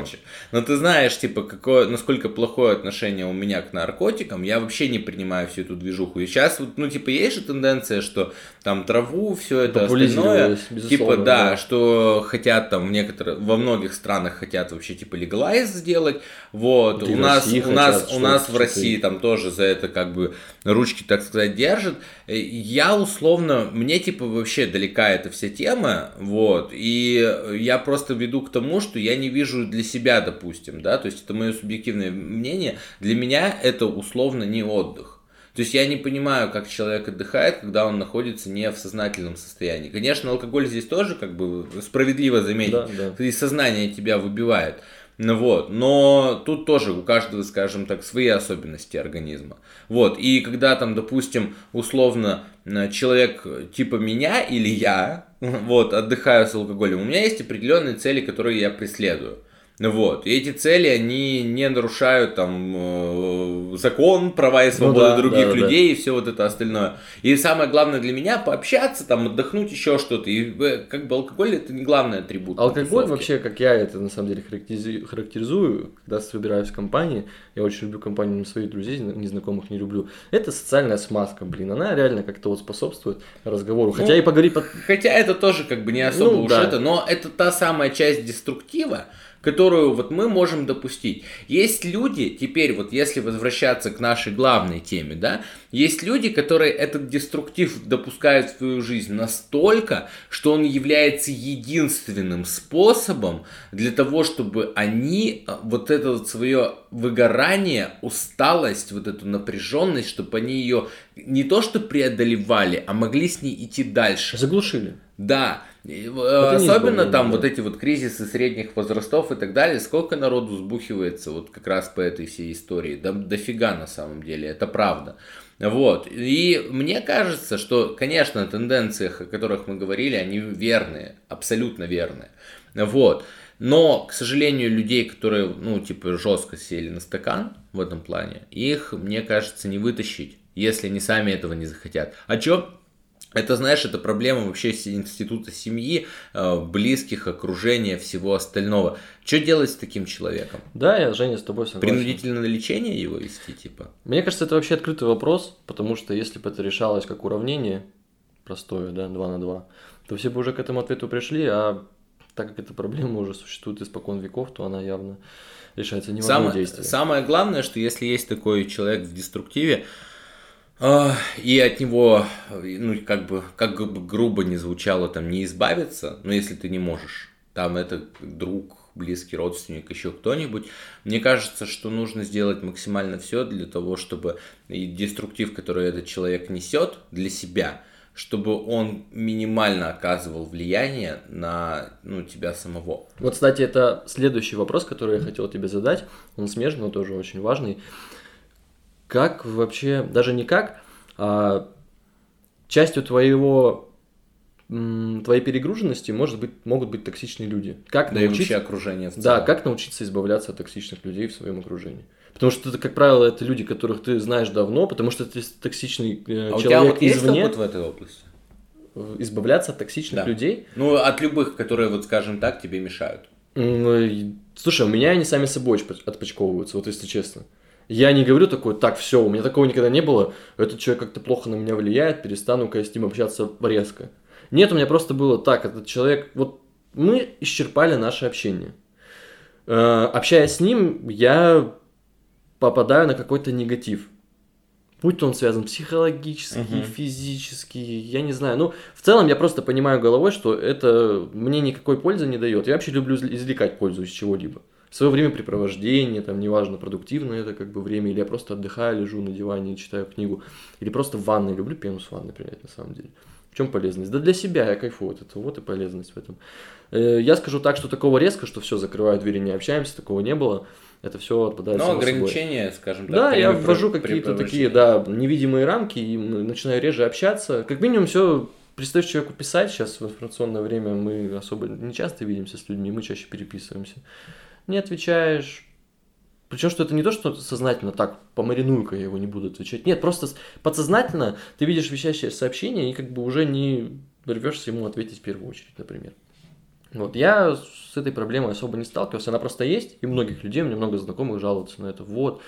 Но ты знаешь, типа, какое, насколько плохое отношение у меня к наркотикам, я вообще не принимаю всю эту движуху. И сейчас, вот, ну, типа, есть же тенденция, что там траву, все это остальное, типа, да, да, что хотят там в некоторых, во многих странах хотят вообще, типа, легалайз сделать, вот, у нас, у нас, у нас в России там тоже за это как бы ручки, так сказать, держат. Я условно, мне, типа, вообще далека эта вся тема, вот, и я просто веду к тому, что я не вижу для себя, допустим, да, то есть это мое субъективное мнение, для меня это условно не отдых. То есть я не понимаю, как человек отдыхает, когда он находится не в сознательном состоянии. Конечно, алкоголь здесь тоже как бы справедливо заметить, да, да. и сознание тебя выбивает. Ну вот, но тут тоже у каждого, скажем так, свои особенности организма. Вот, и когда там, допустим, условно э, человек типа меня или я, вот, отдыхаю с алкоголем, у меня есть определенные цели, которые я преследую. Вот. И эти цели, они не нарушают там э, закон, права и свободы ну, да, других да, людей да. и все вот это остальное. И самое главное для меня пообщаться, там, отдохнуть, еще что-то. И э, как бы алкоголь это не главный атрибут. Алкоголь вообще, как я это на самом деле характеризую, когда собираюсь в компании, я очень люблю компанию своих друзей, незнакомых не люблю. Это социальная смазка, блин, она реально как-то вот способствует разговору. Хотя ну, и поговорить... Под... Хотя это тоже как бы не особо ну, уж да. это, но это та самая часть деструктива, которую вот мы можем допустить. Есть люди, теперь вот если возвращаться к нашей главной теме, да, есть люди, которые этот деструктив допускают в свою жизнь настолько, что он является единственным способом для того, чтобы они а, вот это вот свое выгорание, усталость, вот эту напряженность, чтобы они ее не то что преодолевали, а могли с ней идти дальше. Заглушили. Да, это Особенно там да. вот эти вот кризисы средних возрастов и так далее, сколько народу сбухивается вот как раз по этой всей истории, да, дофига на самом деле, это правда. Вот, и мне кажется, что, конечно, тенденции, о которых мы говорили, они верные, абсолютно верные. Вот, но, к сожалению, людей, которые, ну, типа, жестко сели на стакан в этом плане, их, мне кажется, не вытащить, если они сами этого не захотят. А чё это, знаешь, это проблема вообще института семьи, э, близких, окружения, всего остального. Что делать с таким человеком? Да, я, Женя, с тобой согласен. Принудительное лечение его вести, типа? Мне кажется, это вообще открытый вопрос, потому что если бы это решалось как уравнение, простое, да, 2 на 2, то все бы уже к этому ответу пришли, а так как эта проблема уже существует испокон веков, то она явно решается не в действие. Самое главное, что если есть такой человек в деструктиве, и от него, ну, как бы, как бы грубо не звучало, там, не избавиться, но если ты не можешь, там, это друг, близкий родственник, еще кто-нибудь, мне кажется, что нужно сделать максимально все для того, чтобы и деструктив, который этот человек несет для себя, чтобы он минимально оказывал влияние на ну, тебя самого. Вот, кстати, это следующий вопрос, который я хотел тебе задать. Он смежный, но тоже очень важный как вообще, даже не как, а частью твоего твоей перегруженности может быть, могут быть токсичные люди. Как да научиться... и вообще окружение. Да, как научиться избавляться от токсичных людей в своем окружении. Потому что, это, как правило, это люди, которых ты знаешь давно, потому что ты токсичный э, а человек у тебя вот извне. Есть опыт в этой области? Избавляться от токсичных да. людей? Ну, от любых, которые, вот скажем так, тебе мешают. Слушай, у меня они сами собой отпочковываются, вот если честно. Я не говорю такое, так, все, у меня такого никогда не было, этот человек как-то плохо на меня влияет, перестану-ка я с ним общаться резко. Нет, у меня просто было так, этот человек, вот мы исчерпали наше общение. Э, общаясь с ним, я попадаю на какой-то негатив. Будь то он связан психологически, uh-huh. физически, я не знаю. Ну, в целом я просто понимаю головой, что это мне никакой пользы не дает. Я вообще люблю извлекать пользу из чего-либо. Свое времяпрепровождение, там, неважно, продуктивное это как бы время, или я просто отдыхаю, лежу на диване и читаю книгу, или просто в ванной, люблю пену с ванной принять на самом деле. В чем полезность? Да для себя я кайфую от этого, вот и полезность в этом. Э, я скажу так, что такого резко, что все, закрываю двери, не общаемся, такого не было. Это все отпадает Но ограничения, собой. скажем так. Да, я ввожу какие-то такие, да, невидимые рамки и начинаю реже общаться. Как минимум все Представь человеку писать, сейчас в информационное время мы особо не часто видимся с людьми, мы чаще переписываемся. Не отвечаешь, причем, что это не то, что сознательно так, помариную-ка я его не буду отвечать. Нет, просто подсознательно ты видишь вещащее сообщение и как бы уже не рвешься ему ответить в первую очередь, например. Вот, я с этой проблемой особо не сталкивался, она просто есть, и многих людей, у меня много знакомых жалуются на это. Вот,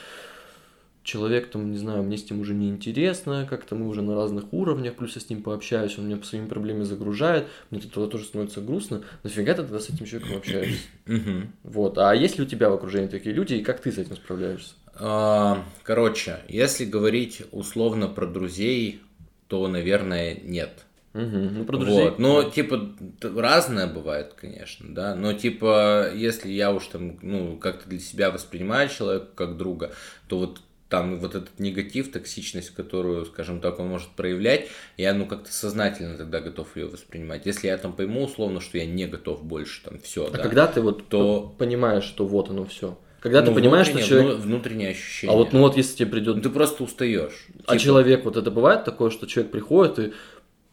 человек там, не знаю, мне с ним уже не интересно, как-то мы уже на разных уровнях, плюс я с ним пообщаюсь, он меня по своими проблемами загружает, мне тогда тоже становится грустно, нафига ты тогда с этим человеком общаешься? Вот, а есть ли у тебя в окружении такие люди, и как ты с этим справляешься? А, короче, если говорить условно про друзей, то, наверное, нет. Угу, ну, про друзей. Вот. Но, типа, разное бывает, конечно, да. Но, типа, если я уж там, ну, как-то для себя воспринимаю человека как друга, то вот там вот этот негатив, токсичность, которую, скажем так, он может проявлять, я, ну, как-то сознательно тогда готов ее воспринимать. Если я там пойму условно, что я не готов больше, там, все, а да. когда ты вот то... понимаешь, что вот оно все? Когда ну, ты понимаешь, что человек... Внутреннее ощущение. А вот, ну вот если тебе придет... Ну, ты просто устаешь. А типа... человек, вот это бывает такое, что человек приходит и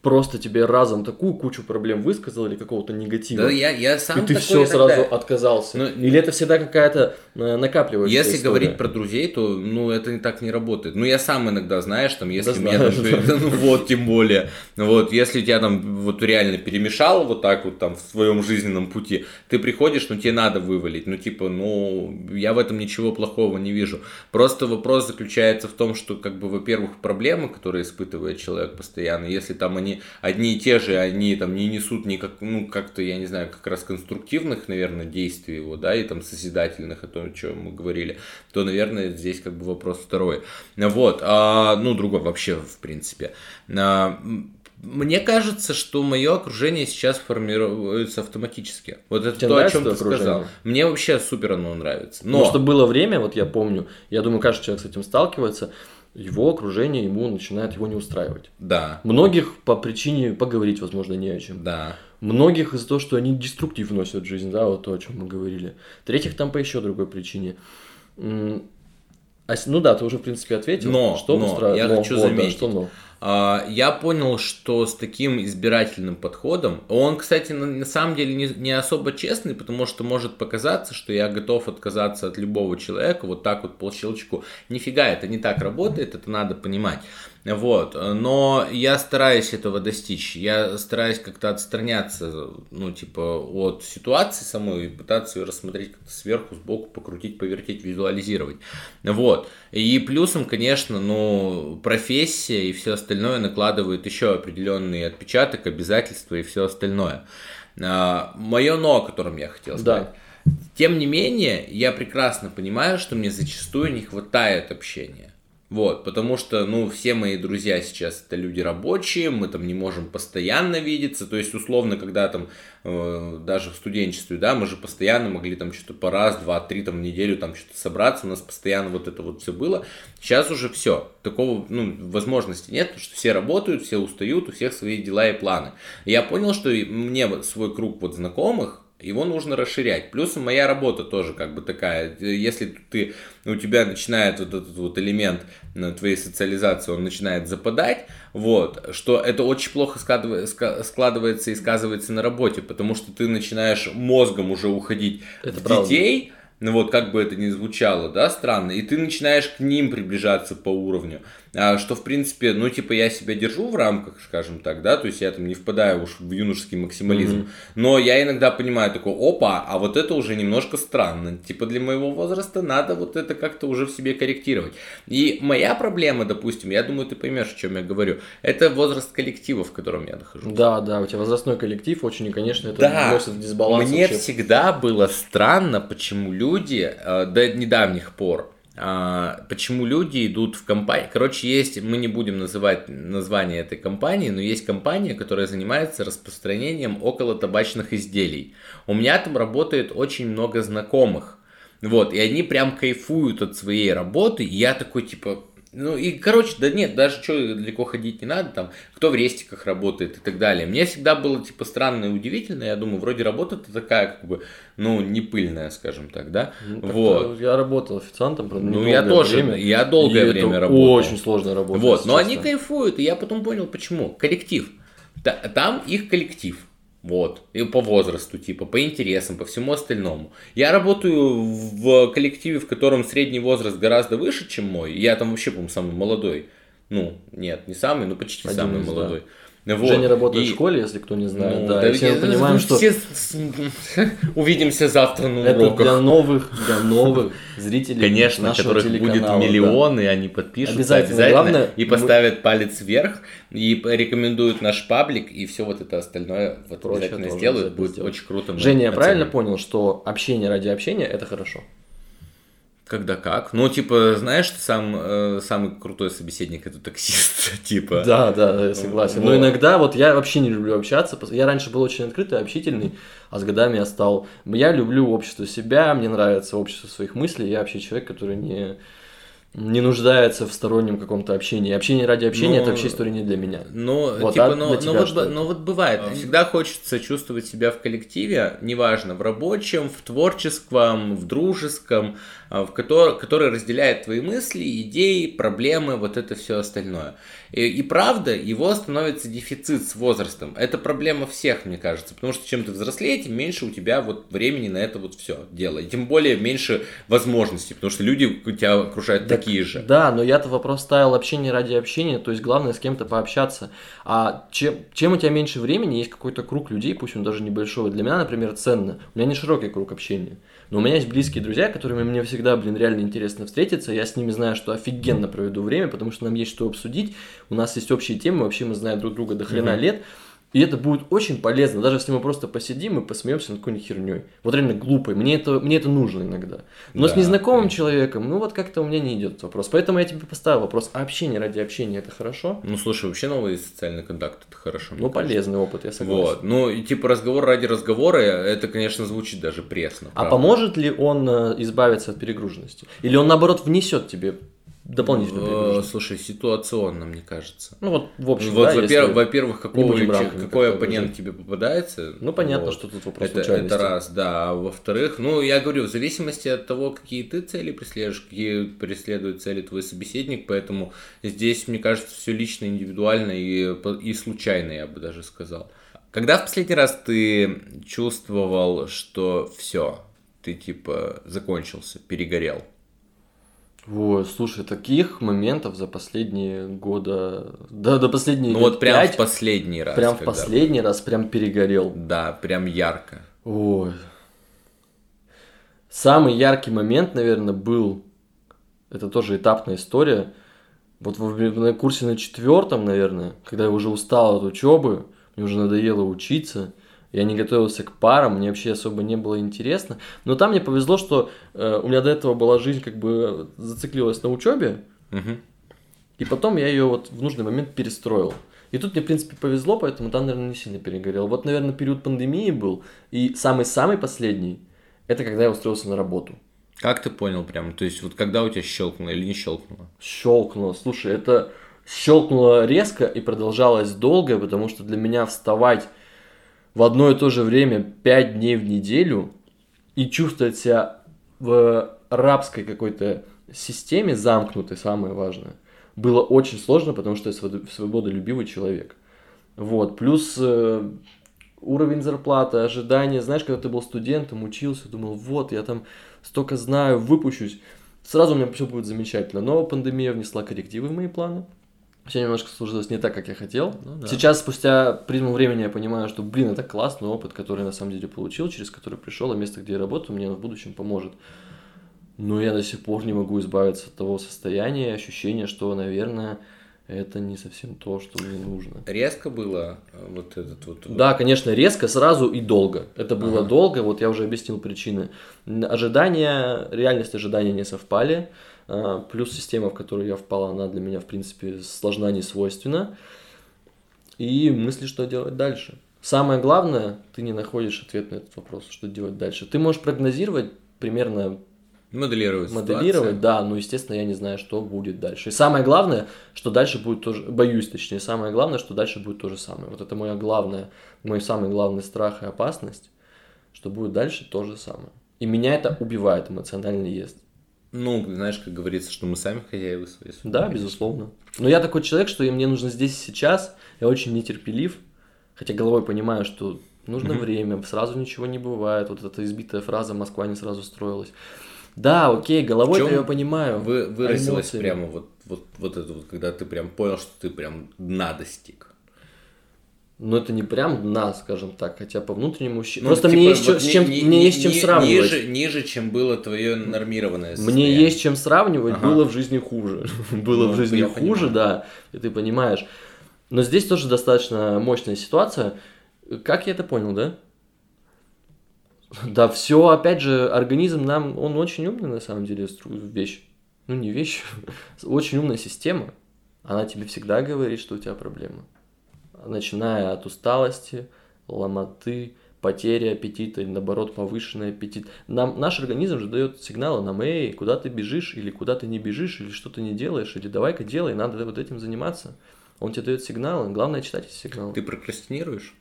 просто тебе разом такую кучу проблем высказал или какого-то негатива. Да, я, я сам И ты все сразу отказался. Ну, или это всегда какая-то э, накапливающая Если история? говорить про друзей, то ну это не так не работает. Ну я сам иногда, знаешь, там, если да меня знаю, там, ну вот, тем более, вот, если тебя там вот реально перемешало вот так вот там в своем жизненном пути, ты приходишь, ну тебе надо вывалить, ну типа, ну я в этом ничего плохого не вижу. Просто вопрос заключается в том, что как бы, во-первых, проблемы, которые испытывает человек постоянно, если там они одни и те же, они там не несут никак, ну, как-то, я не знаю, как раз конструктивных, наверное, действий его, да, и там созидательных, о том, о чем мы говорили, то, наверное, здесь как бы вопрос второй. Вот, а, ну, другой вообще, в принципе. А, мне кажется, что мое окружение сейчас формируется автоматически. Вот это Тебе то, о чем ты окружение? сказал. Мне вообще супер оно нравится. Но... Потому что было время, вот я помню, я думаю, каждый человек с этим сталкивается, его окружение ему начинает его не устраивать. Да. Многих по причине поговорить, возможно, не о чем. Да. Многих из-за того, что они деструктив вносят в жизнь, да, вот то, о чем мы говорили. Третьих там по еще другой причине. А, ну да, ты уже, в принципе, ответил. Но, что но устраивает? я но, хочу вот, заметить, да, что но. А, я понял, что с таким избирательным подходом, он, кстати, на, самом деле не, не особо честный, потому что может показаться, что я готов отказаться от любого человека вот так вот по щелчку. Нифига, это не так работает, это надо понимать. Вот, но я стараюсь этого достичь. Я стараюсь как-то отстраняться, ну, типа, от ситуации самой и пытаться ее рассмотреть как-то сверху, сбоку, покрутить, повертеть, визуализировать. Вот. И плюсом, конечно, ну, профессия и все остальное накладывает еще определенный отпечаток, обязательства и все остальное. А, Мое но, о котором я хотел сказать. Да. Тем не менее, я прекрасно понимаю, что мне зачастую не хватает общения. Вот, потому что, ну, все мои друзья сейчас это люди рабочие, мы там не можем постоянно видеться, то есть, условно, когда там, э, даже в студенчестве, да, мы же постоянно могли там что-то по раз, два, три там неделю там что-то собраться, у нас постоянно вот это вот все было. Сейчас уже все, такого, ну, возможности нет, потому что все работают, все устают, у всех свои дела и планы. я понял, что мне свой круг вот знакомых, его нужно расширять. Плюс моя работа тоже как бы такая, если ты, у тебя начинает вот этот вот элемент твоей социализации, он начинает западать, вот, что это очень плохо складывается и сказывается на работе, потому что ты начинаешь мозгом уже уходить это в правда. детей, ну вот как бы это ни звучало, да, странно, и ты начинаешь к ним приближаться по уровню. А, что, в принципе, ну, типа, я себя держу в рамках, скажем так, да, то есть я там не впадаю уж в юношеский максимализм, mm-hmm. но я иногда понимаю такой, опа, а вот это уже немножко странно, типа, для моего возраста надо вот это как-то уже в себе корректировать. И моя проблема, допустим, я думаю, ты поймешь, о чем я говорю, это возраст коллектива, в котором я нахожусь. Да, да, у тебя возрастной коллектив очень, и, конечно, это да, вносит дисбаланс. Мне вообще. всегда было странно, почему люди э, до недавних пор почему люди идут в компанию. Короче, есть, мы не будем называть название этой компании, но есть компания, которая занимается распространением около табачных изделий. У меня там работает очень много знакомых. Вот, и они прям кайфуют от своей работы, и я такой, типа, ну и, короче, да нет, даже что далеко ходить не надо, там, кто в рестиках работает и так далее. Мне всегда было, типа, странно и удивительно, я думаю, вроде работа-то такая, как бы, ну, не пыльная, скажем так, да? Ну, вот. Я работал официантом, правда, Ну, я тоже, время, я долгое время работал. очень сложная работа. Вот, но они кайфуют, и я потом понял, почему. Коллектив. Та- Там их коллектив. Вот. И по возрасту, типа, по интересам, по всему остальному. Я работаю в коллективе, в котором средний возраст гораздо выше, чем мой. Я там вообще, по-моему, самый молодой. Ну, нет, не самый, но почти Один самый из, да. Вот. Женя работает И- в школе, если кто не знает. ну, да, да и все мы понимаем, что все увидимся завтра на это уроках. для новых, для новых зрителей Конечно, нашего которых будет телеканала, да. миллионы, они подпишутся Обязательно. обязательно, Главное, и мы- поставят палец вверх, и рекомендуют наш паблик, и все вот это остальное вот Прочее обязательно сделают, будет сделают. очень круто. мы Женя, я правильно понял, что общение ради общения это хорошо? Когда как? Ну, типа, знаешь, ты сам, э, самый крутой собеседник это таксист, типа. Да, да, я согласен. Но Вот. иногда вот я вообще не люблю общаться. Я раньше был очень открытый, общительный, а с годами я стал... Я люблю общество себя, мне нравится общество своих мыслей. Я вообще человек, который не, не нуждается в стороннем каком-то общении. Общение ради общения Ну, это вообще история не для меня. Ну, Вот, типа, а ну, для ну, тебя вот, ну вот бывает. Всегда хочется чувствовать себя в коллективе, неважно, в рабочем, в творческом, в дружеском, а, в который, который разделяет твои мысли, идеи, проблемы, вот это все остальное. И, и правда, его становится дефицит с возрастом. Это проблема всех, мне кажется, потому что чем ты взрослее, тем меньше у тебя вот времени на это вот все дело. И тем более меньше возможностей, потому что люди у тебя окружают Так, такие же. Да, но я-то вопрос ставил общение ради общения, то есть главное с кем-то пообщаться. А чем, чем у тебя меньше времени, есть какой-то круг людей, пусть он даже небольшой. Для меня, например, ценно. У меня не широкий круг общения. Но у меня есть близкие друзья, которыми мне всегда, блин, реально интересно встретиться. Я с ними знаю, что офигенно проведу время, потому что нам есть что обсудить. У нас есть общие темы, вообще мы знаем друг друга до хрена Мгм. лет. И это будет очень полезно, даже если мы просто посидим и посмеемся над какой-нибудь херней. Вот реально глупой. Мне это, мне это нужно иногда. Но с Да, незнакомым конечно. человеком, ну вот как-то у меня не идет этот вопрос. Поэтому я тебе поставил вопрос, а общение ради общения это хорошо? Ну, слушай, вообще новые социальные контакты, это хорошо. Ну, кажется. полезный опыт, я согласен. Вот. Ну, и типа разговор ради разговора, это, конечно, звучит даже пресно. А правда. поможет ли он э, избавиться от перегруженности? Или он, наоборот, внесет тебе дополнительную Э, перегруженность? Слушай, ситуационно, мне кажется. Ну, вот, в общем, вот, да, во-первых, во-первых, какого, какой оппонент тебе попадается. Ну, понятно, вот. что тут вопрос Это, случайности. это раз, да. А во-вторых, ну, я говорю, в зависимости от того, какие ты цели преследуешь, какие преследует цели твой собеседник, поэтому здесь, мне кажется, все лично, индивидуально и, и случайно, я бы даже сказал. Когда в последний раз ты чувствовал, что все, ты типа закончился, перегорел? Ой, слушай, таких моментов за последние года, да, до последние Ну вот прям пять, в последний раз. прям в последний раз прям перегорел. Да, прям ярко. Ой. Самый яркий момент, наверное, был, это тоже этапная история, вот на курсе на четвертом, наверное, когда я уже устал от учебы, мне уже надоело учиться, я не готовился к парам, мне вообще особо не было интересно. Но там мне повезло, что э, у меня до этого была жизнь как бы зациклилась на учебе, Мгм. и потом я ее вот в нужный момент перестроил. И тут мне, в принципе, повезло, поэтому там, наверное, не сильно перегорел. Вот, наверное, период пандемии был. И самый-самый последний, это когда я устроился на работу. Как ты понял прям? То есть вот когда у тебя щелкнуло или не щелкнуло? Щелкнуло. Слушай, это щелкнуло резко и продолжалось долго, потому что для меня вставать в одно и то же время 5 дней в неделю и чувствовать себя в рабской какой-то системе замкнутой, самое важное, было очень сложно, потому что я свобод- свободолюбивый человек. Вот. Плюс э, уровень зарплаты, ожидания. Знаешь, когда ты был студентом, учился, думал, вот, я там столько знаю, выпущусь. Сразу у меня все будет замечательно. Но пандемия внесла коррективы в мои планы. Все немножко сложилось не так, как я хотел. Ну да. Сейчас, спустя призму времени, я понимаю, что, блин, это классный опыт, который я на самом деле получил, через который пришел, а место, где я работаю, мне в будущем поможет. Но я до сих пор не могу избавиться от того состояния, ощущения, что, наверное, это не совсем то, что мне нужно. Резко было э, вот этот вот... Да, конечно, резко, сразу и долго. Это было Ага. долго, вот я уже объяснил причины. Ожидания, реальность ожидания не совпали. А, Плюс система, в которую я впал, она для меня, в принципе, сложна, не свойственна. И мысли, что делать дальше. Самое главное, ты не находишь ответ на этот вопрос, что делать дальше. Ты можешь прогнозировать примерно Моделировать Моделировать, да, но, естественно, я не знаю, что будет дальше. И самое главное, что дальше будет тоже, боюсь, точнее, самое главное, что дальше будет то же самое. Вот это моя главная, мой самый главный страх и опасность, что будет дальше то же самое. И меня это убивает, эмоционально ест. Ну, знаешь, как говорится, что мы сами хозяева своей судьбы. Да, безусловно. Но я такой человек, что мне нужно здесь и сейчас. Я очень нетерпелив, хотя головой понимаю, что нужно mm-hmm. время, сразу ничего не бывает. Вот эта избитая фраза «Москва не сразу строилась». Да, окей, головой я понимаю. Вы, выразилось прямо вот, вот, вот это вот, когда ты прям понял, что ты прям дна достиг. Ну, это не прям дна, скажем так, хотя по внутреннему... Ну, Просто типа, мне есть, вот с чем, не, мне есть чем сравнивать. Ниже, ниже, чем было твое нормированное состояние. Мне есть чем сравнивать, ага. было в жизни хуже. было ну, в жизни хуже, понимаю. да, и ты понимаешь. Но здесь тоже достаточно мощная ситуация. Как я это понял, да? Да, все, опять же, организм нам, он очень умный на самом деле вещь. Ну, не вещь, очень умная система. Она тебе всегда говорит, что у тебя проблема. Начиная от усталости, ломоты, потери аппетита или наоборот повышенный аппетит. Нам, наш организм же дает сигналы нам, эй, куда ты бежишь, или куда ты не бежишь, или что ты не делаешь, или давай-ка делай, надо вот этим заниматься. Он тебе дает сигналы, главное читать эти сигналы. Ты прокрастинируешь?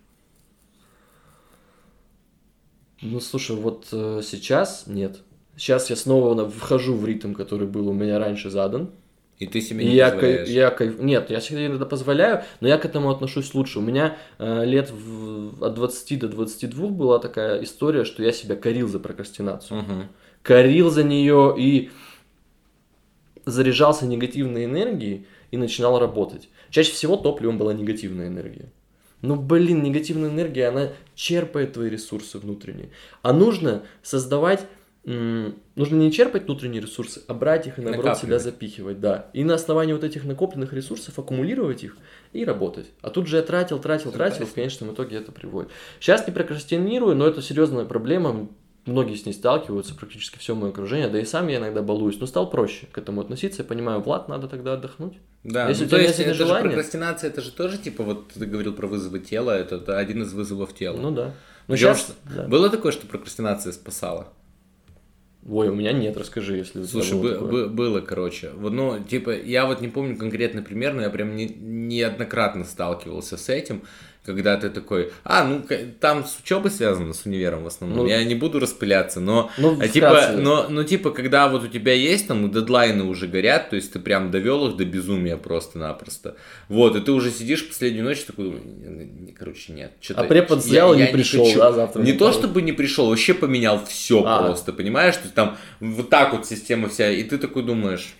Ну, слушай, вот э, сейчас нет. Сейчас я снова вхожу в ритм, который был у меня раньше задан. И ты себе не я позволяешь? Я, кайф... Нет, я себе иногда позволяю, но я к этому отношусь лучше. У меня э, лет в... от 20 до 22 была такая история, что я себя корил за прокрастинацию. Угу. Корил за нее и заряжался негативной энергией и начинал работать. Чаще всего топливом была негативная энергия. Ну, блин, негативная энергия, она черпает твои ресурсы внутренние. А нужно создавать нужно не черпать внутренние ресурсы, а брать их и наоборот себя запихивать, да. И на основании вот этих накопленных ресурсов аккумулировать их и работать. А тут же я тратил, тратил, тратил, в конечном итоге это приводит. Сейчас не прокрастинирую, но это серьезная проблема многие с ней сталкиваются, практически все мое окружение, да и сам я иногда балуюсь, но стал проще к этому относиться, я понимаю, Влад, надо тогда отдохнуть. Да, Если ну, то есть это желание... же прокрастинация, это же тоже, типа, вот ты говорил про вызовы тела, это, это один из вызовов тела. Ну да. Ну, сейчас, да. Было такое, что прокрастинация спасала? Ой, у меня нет, расскажи, если Слушай, было, бы, было, короче. Ну, типа, я вот не помню конкретно пример, но я прям не, неоднократно сталкивался с этим когда ты такой, а, ну там с учебой связано, с универом в основном, ну, я не буду распыляться, но, ну, а, типа, но, но типа, когда вот у тебя есть там дедлайны уже горят, то есть ты прям довел их до безумия просто-напросто, вот, и ты уже сидишь последнюю ночь такой, короче, нет. А препод взял и не пришел, не да, завтра? Не то, чтобы не пришел, вообще поменял все а. просто, понимаешь, то есть там вот так вот система вся, и ты такой думаешь,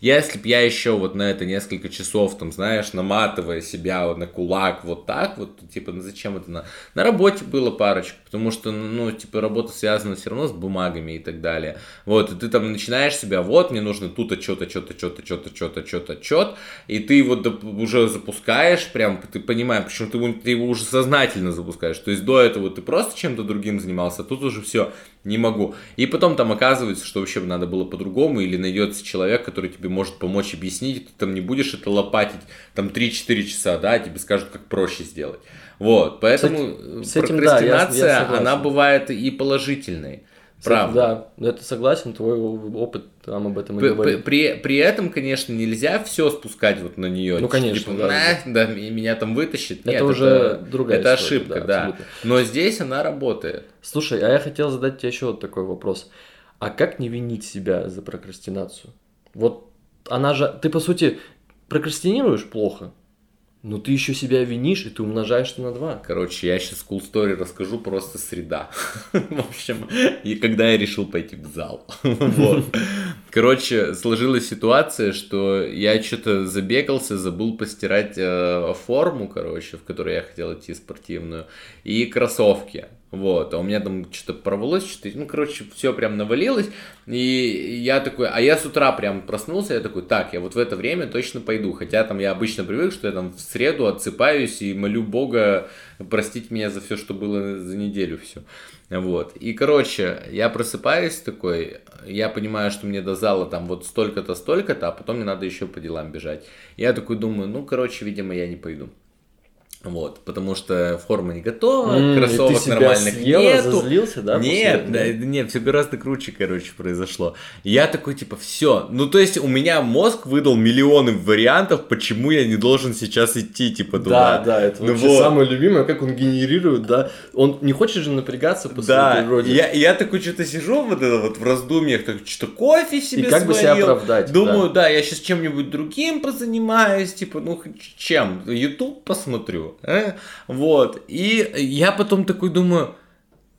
если б я еще вот на это несколько часов, там, знаешь, наматывая себя вот на кулак вот так вот, типа, ну зачем это на... На работе было парочку, потому что, ну, типа, работа связана все равно с бумагами и так далее. Вот, и ты там начинаешь себя, вот, мне нужно тут отчет, отчет, отчет, отчет, отчет, отчет, отчет, и ты вот уже запускаешь, прям, ты понимаешь, почему ты, ты его уже сознательно запускаешь. То есть до этого ты просто чем-то другим занимался, а тут уже все, не могу. И потом там оказывается, что вообще надо было по-другому, или найдется человек, который тебе может помочь объяснить, ты там не будешь это лопатить там 3-4 часа, да, тебе скажут, как проще сделать. Вот, поэтому с этим, прокрастинация, да, я, я она бывает и положительной. Правда. Да, это согласен, твой опыт там об этом и при, говорит. При, при этом, конечно, нельзя все спускать вот на нее. Ну, конечно. Типа, да, да, меня там вытащит. Нет, это уже это, другая Это история, ошибка, да, да. Но здесь она работает. Слушай, а я хотел задать тебе еще вот такой вопрос. А как не винить себя за прокрастинацию? Вот она же... Ты, по сути, прокрастинируешь плохо, ну ты еще себя винишь, и ты умножаешь на два. Короче, я сейчас cool story расскажу, просто среда. в общем, и когда я решил пойти в зал. вот. Короче, сложилась ситуация, что я что-то забегался, забыл постирать э, форму, короче, в которой я хотел идти спортивную, и кроссовки. Вот, а у меня там что-то порвалось, что-то, ну, короче, все прям навалилось, и я такой, а я с утра прям проснулся, я такой, так, я вот в это время точно пойду, хотя там я обычно привык, что я там в среду отсыпаюсь и молю Бога простить меня за все, что было за неделю все. Вот, и, короче, я просыпаюсь такой, я понимаю, что мне до зала там вот столько-то, столько-то, а потом мне надо еще по делам бежать. Я такой думаю, ну, короче, видимо, я не пойду. Вот, потому что форма не готова, и кроссовок ты нормальных съела, нету. зазлился, да, Нет, да, нет, все гораздо круче, короче, произошло. Я такой, типа, все. Ну, то есть, у меня мозг выдал миллионы вариантов, почему я не должен сейчас идти, типа, туда. Да, да, это Ну вообще вот. самое любимое, как он генерирует, да. Он не хочет же напрягаться по своей Да, природе. я, я такой что-то сижу вот это вот в раздумьях, так что кофе себе как бы себя сварил. оправдать, Думаю, да, я сейчас чем-нибудь другим позанимаюсь, типа, ну чем, YouTube посмотрю, э? вот. И я потом такой думаю,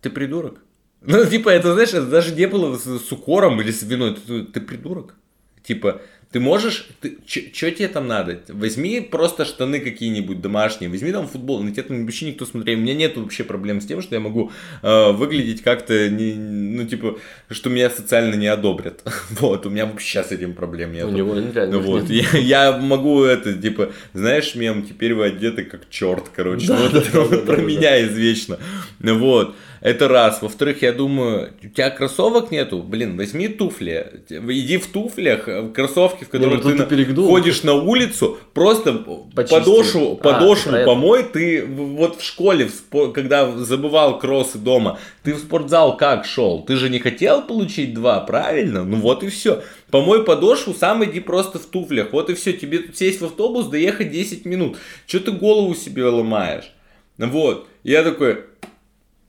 ты придурок. Ну, типа, это, знаешь, это даже не было с, с укором или с виной, ты, ты придурок. Типа, ты можешь, что тебе там надо? Возьми просто штаны какие-нибудь домашние, возьми там футбол, на тебя там вообще никто смотрел. У меня нет вообще проблем с тем, что я могу э, выглядеть как-то, не, ну, типа, что меня социально не одобрят. Вот, у меня вообще с этим проблем нет. У него реально вот, нет. я, я могу это, типа, знаешь, мем, теперь вы одеты как черт, короче. Да, ну, вот да, это да, да, про да, меня извечно. Ну вот, это раз. Во-вторых, я думаю, у тебя кроссовок нету, блин, возьми туфли. Иди в туфлях, в кроссовки, в которых ну ты, ты ходишь на улицу, просто Почисти. подошву, А, подошву это. помой. Ты в- вот в школе, в спо- когда забывал кроссы дома, ты в спортзал как шел? Ты же не хотел получить два, правильно? Ну вот и все. Помой подошву, сам иди просто в туфлях. Вот и все. Тебе тут сесть в автобус, доехать 10 минут. Че ты голову себе ломаешь? Вот. Я такой,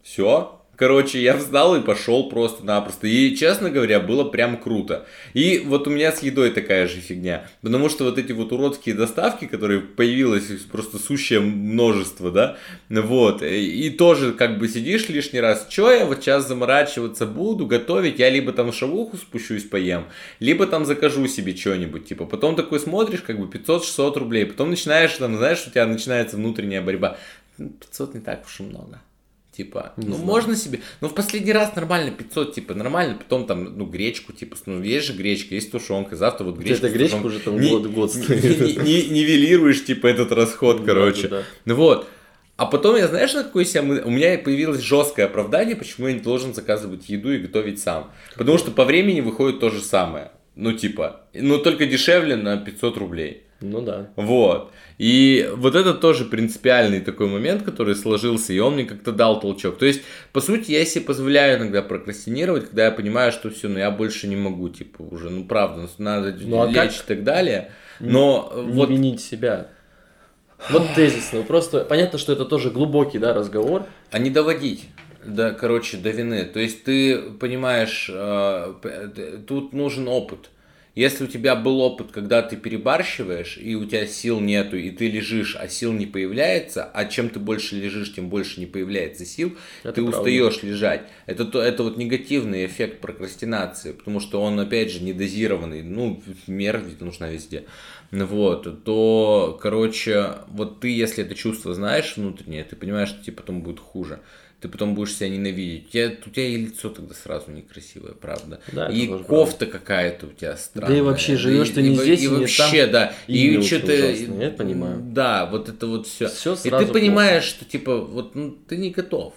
все. Короче, я встал и пошел просто-напросто. И, честно говоря, было прям круто. И вот у меня с едой такая же фигня. Потому что вот эти вот уродские доставки, которые появилось просто сущее множество, да, вот. И тоже как бы сидишь лишний раз. Че я вот сейчас заморачиваться буду, готовить? Я либо там шавуху спущусь, поем, либо там закажу себе что-нибудь. Типа, потом такой смотришь, как бы 500-600 рублей. Потом начинаешь там, знаешь, у тебя начинается внутренняя борьба. Ну, 500 не так уж и много. Типа, Не ну знаю. можно себе, ну в последний раз нормально 500, типа нормально, потом там, ну гречку, типа, ну есть же гречка, есть тушенка, завтра вот гречка. эта с гречка уже там Не- год, год не- стоит. не- не- Нивелируешь, типа, этот расход, короче. Да, да, да. Ну вот. А потом я, знаешь, на какой себя. У меня появилось жесткое оправдание, почему я не должен заказывать еду и готовить сам. Потому что по времени выходит то же самое. Ну, типа, ну только дешевле на 500 рублей. Ну да. Вот. И вот это тоже принципиальный такой момент, который сложился, и он мне как-то дал толчок. То есть, по сути, я себе позволяю иногда прокрастинировать, когда я понимаю, что все, ну я больше не могу, типа, уже, ну правда, ну, надо Ну, а лечь как и так далее. Но Не вот винить себя. Вот тезисно. Просто понятно, что это тоже глубокий, да, разговор. а не доводить. Да, короче, до вины. То есть ты понимаешь, э, тут нужен опыт. Если у тебя был опыт, когда ты перебарщиваешь, и у тебя сил нету, и ты лежишь, а сил не появляется, а чем ты больше лежишь, тем больше не появляется сил, Это ты правда. устаешь лежать. Это, то, это вот негативный эффект прокрастинации, потому что он, опять же, недозированный. Ну, мера ведь нужна везде. Вот, то, короче, вот ты, если это чувство знаешь внутреннее, ты понимаешь, что тебе потом будет хуже. Ты потом будешь себя ненавидеть. У тебя, у тебя и лицо тогда сразу некрасивое, правда. Да, и кофта какая-то у тебя странная. Да и вообще живешь ты не и, здесь, и и не вообще, там. да. И И, что-то... я понимаю. Да, вот это вот все. Всё и ты понимаешь, что типа, вот ну, ты не готов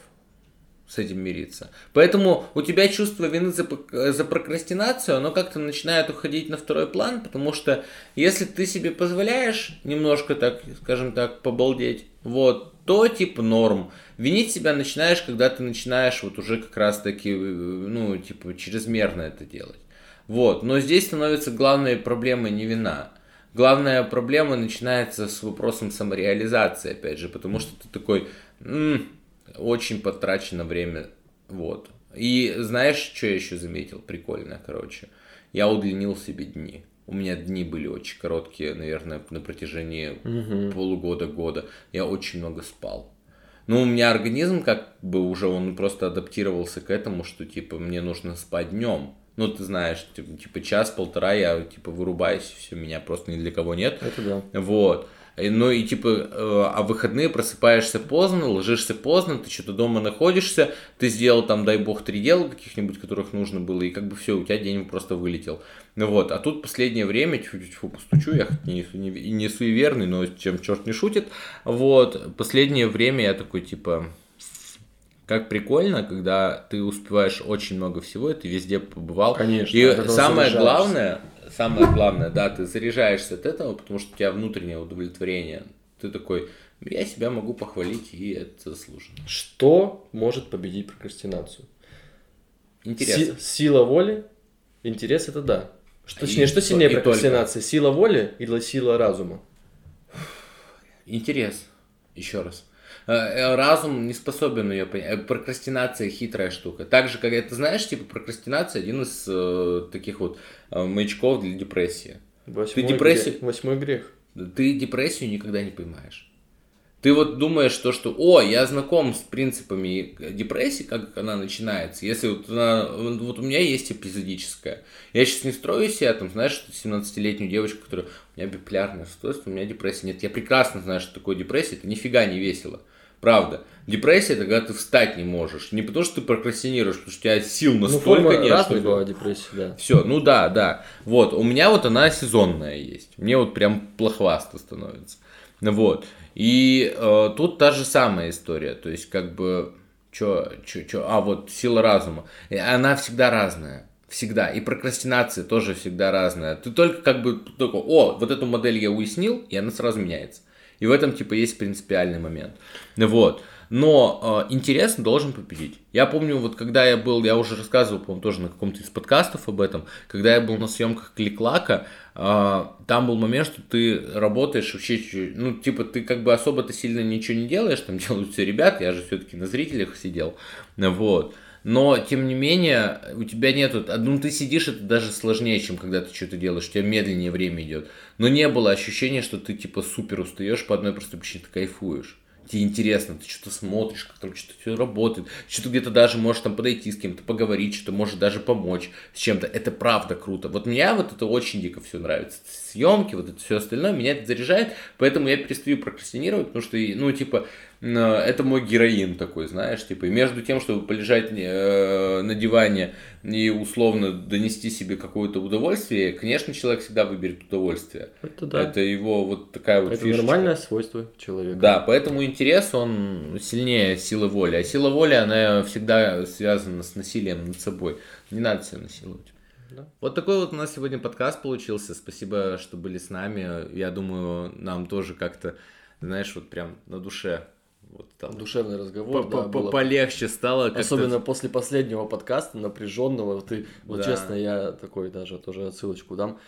с этим мириться. Поэтому у тебя чувство вины за, за прокрастинацию, оно как-то начинает уходить на второй план, потому что если ты себе позволяешь немножко так, скажем так, побалдеть, вот, то типа норм. Винить себя начинаешь, когда ты начинаешь вот уже как раз таки, э, ну, типа, чрезмерно это делать. Вот, но здесь становится главной проблемой не вина. Главная проблема начинается с вопросом самореализации, опять же, потому что ты такой, «М, очень потрачено время, вот. И знаешь, что я еще заметил? Прикольно, короче. Я удлинил себе дни. У меня дни были очень короткие, наверное, на протяжении полугода-года. Я очень много спал. Ну, у меня организм как бы уже, он просто адаптировался к этому, что, типа, мне нужно спать днем. Ну, ты знаешь, типа, типа час-полтора я, типа, вырубаюсь, все, меня просто ни для кого нет. Это да. Вот. И, Ну и типа, э, а в выходные просыпаешься поздно, ложишься поздно, ты что-то дома находишься, ты сделал там, дай бог, три дела каких-нибудь, которых нужно было, и как бы все, у тебя день просто вылетел. Ну вот, а тут последнее время, тьфу-тьфу, постучу, я хоть не, не, не суеверный, но чем черт не шутит, вот, последнее время я такой, типа, как прикольно, когда ты успеваешь очень много всего, и ты везде побывал. Конечно, И самое главное, самое главное, да, ты заряжаешься от этого, потому что у тебя внутреннее удовлетворение. Ты такой, я себя могу похвалить, и это заслуженно. Что может победить прокрастинацию? Интерес. Си- сила воли, интерес это да. Что, И точнее, что то- сильнее и прокрастинации? Сила воли или сила разума? Интерес. Еще раз. Э, э, Разум не способен ее понять. Э, Прокрастинация хитрая штука. Так же, как это знаешь, типа прокрастинация один из э, таких вот э, маячков для депрессии. Восьмой депрессию- грех- Восьмой грех. Ты депрессию никогда не поймаешь. Ты вот думаешь то, что, о, я знаком с принципами депрессии, как она начинается. Если вот, она, вот у меня есть эпизодическая. Я сейчас не строю себя, там, знаешь, что 17-летнюю девочку, которая, у меня биполярное расстройство, у меня депрессия. Нет, я прекрасно знаю, что такое депрессия, это нифига не весело. Правда. Депрессия это когда ты встать не можешь. Не потому, что ты прокрастинируешь, потому что у тебя сил Ну, настолько форма нет. что- была депрессия, да. все, ну да, да. Вот, у меня вот она сезонная есть. Мне вот прям плохвасто становится. Вот. И э, тут та же самая история. То есть, как бы, чё, чё, чё, а вот сила разума. Она всегда разная. Всегда. И прокрастинация тоже всегда разная. Ты только как бы только, о, вот эту модель я уяснил, и она сразу меняется. И в этом, типа, есть принципиальный момент. Вот. Но э, интерес должен победить. Я помню, вот когда я был, я уже рассказывал, по-моему, тоже на каком-то из подкастов об этом, когда я был на съемках Кликлака, э, там был момент, что ты работаешь вообще, ну, типа, ты как бы особо-то сильно ничего не делаешь, там делают все ребята, я же все-таки на зрителях сидел, вот. Но, тем не менее, у тебя нету... Ну, ты сидишь, это даже сложнее, чем когда ты что-то делаешь. У тебя медленнее время идет. Но не было ощущения, что ты, типа, супер устаешь по одной простой причине, ты кайфуешь. Тебе интересно, ты что-то смотришь, как там что-то все работает, что-то где-то даже можешь там подойти с кем-то, поговорить, что-то может даже помочь с чем-то. Это правда круто. Вот мне вот это очень дико все нравится. Съемки, вот это все остальное, меня это заряжает, поэтому я перестаю прокрастинировать, потому что, ну, типа, это мой героин такой, знаешь, типа, и между тем, чтобы полежать э, на диване и условно донести себе какое-то удовольствие, конечно, человек всегда выберет удовольствие. Это да. Это его вот такая вот Это фишечка. нормальное свойство человека. Да, поэтому интерес, он сильнее силы воли. А сила воли, она всегда связана с насилием над собой. Не надо себя насиловать. Да. Вот такой вот у нас сегодня подкаст получился. Спасибо, что были с нами. Я думаю, нам тоже как-то, знаешь, вот прям на душе вот там Душевный разговор, да, по- по- было полегче стало. Особенно после последнего подкаста, напряженного, ты, вот Да. честно, я такой даже тоже отсылочку дам,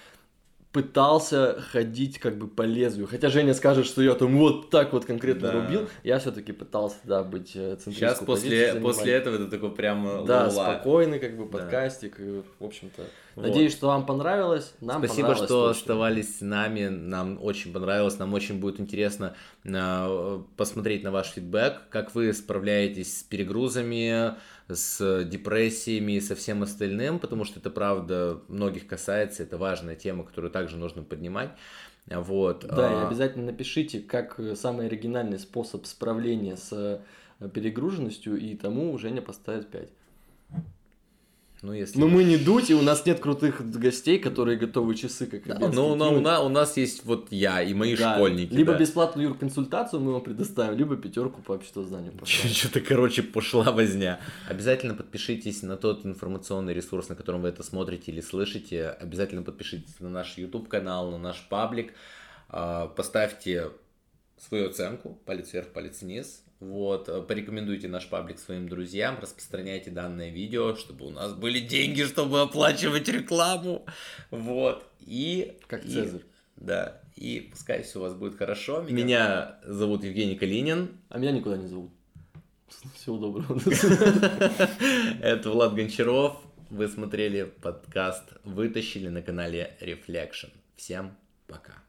пытался ходить как бы по лезвию. Хотя Женя скажет, что я там вот так вот конкретно Да. рубил, я все-таки пытался, да, быть э, центристскую Сейчас после, занимать. после этого это такой прям э, Да, ла-ла. спокойный как бы Да. подкастик, и, в общем-то. Вот. Надеюсь, что вам понравилось. Нам Спасибо, понравилось что точно. оставались с нами. Нам очень понравилось. Нам очень будет интересно э, посмотреть на ваш фидбэк, как вы справляетесь с перегрузами, с депрессиями и со всем остальным, потому что это правда многих касается. Это важная тема, которую также нужно поднимать. Вот. Да, и а, обязательно напишите, как э, самый оригинальный способ справления с э, перегруженностью, и тому Женя поставит 5. Ну, если Но мы не дуть, и у нас нет крутых гостей, которые готовы часы, как Да, обед ну, у, на- у нас есть вот я и мои Да, школьники. Либо да. бесплатную юрконсультацию мы вам предоставим, либо пятерку по обществознанию. Что-то, короче, пошла возня. Обязательно подпишитесь на тот информационный ресурс, на котором вы это смотрите или слышите. Обязательно подпишитесь на наш YouTube-канал, на наш паблик. А, Поставьте свою оценку, палец вверх, палец вниз. Вот, э, порекомендуйте наш паблик своим друзьям, распространяйте данное видео, чтобы у нас были деньги, чтобы оплачивать рекламу. Вот, и... Как и- Цезарь. Да, и пускай все у вас будет хорошо. Меня зовут Евгений Калинин. А меня никуда не зовут. Всего доброго. Это Влад Гончаров. Вы смотрели подкаст «Вытащили» на канале Reflection. Всем пока.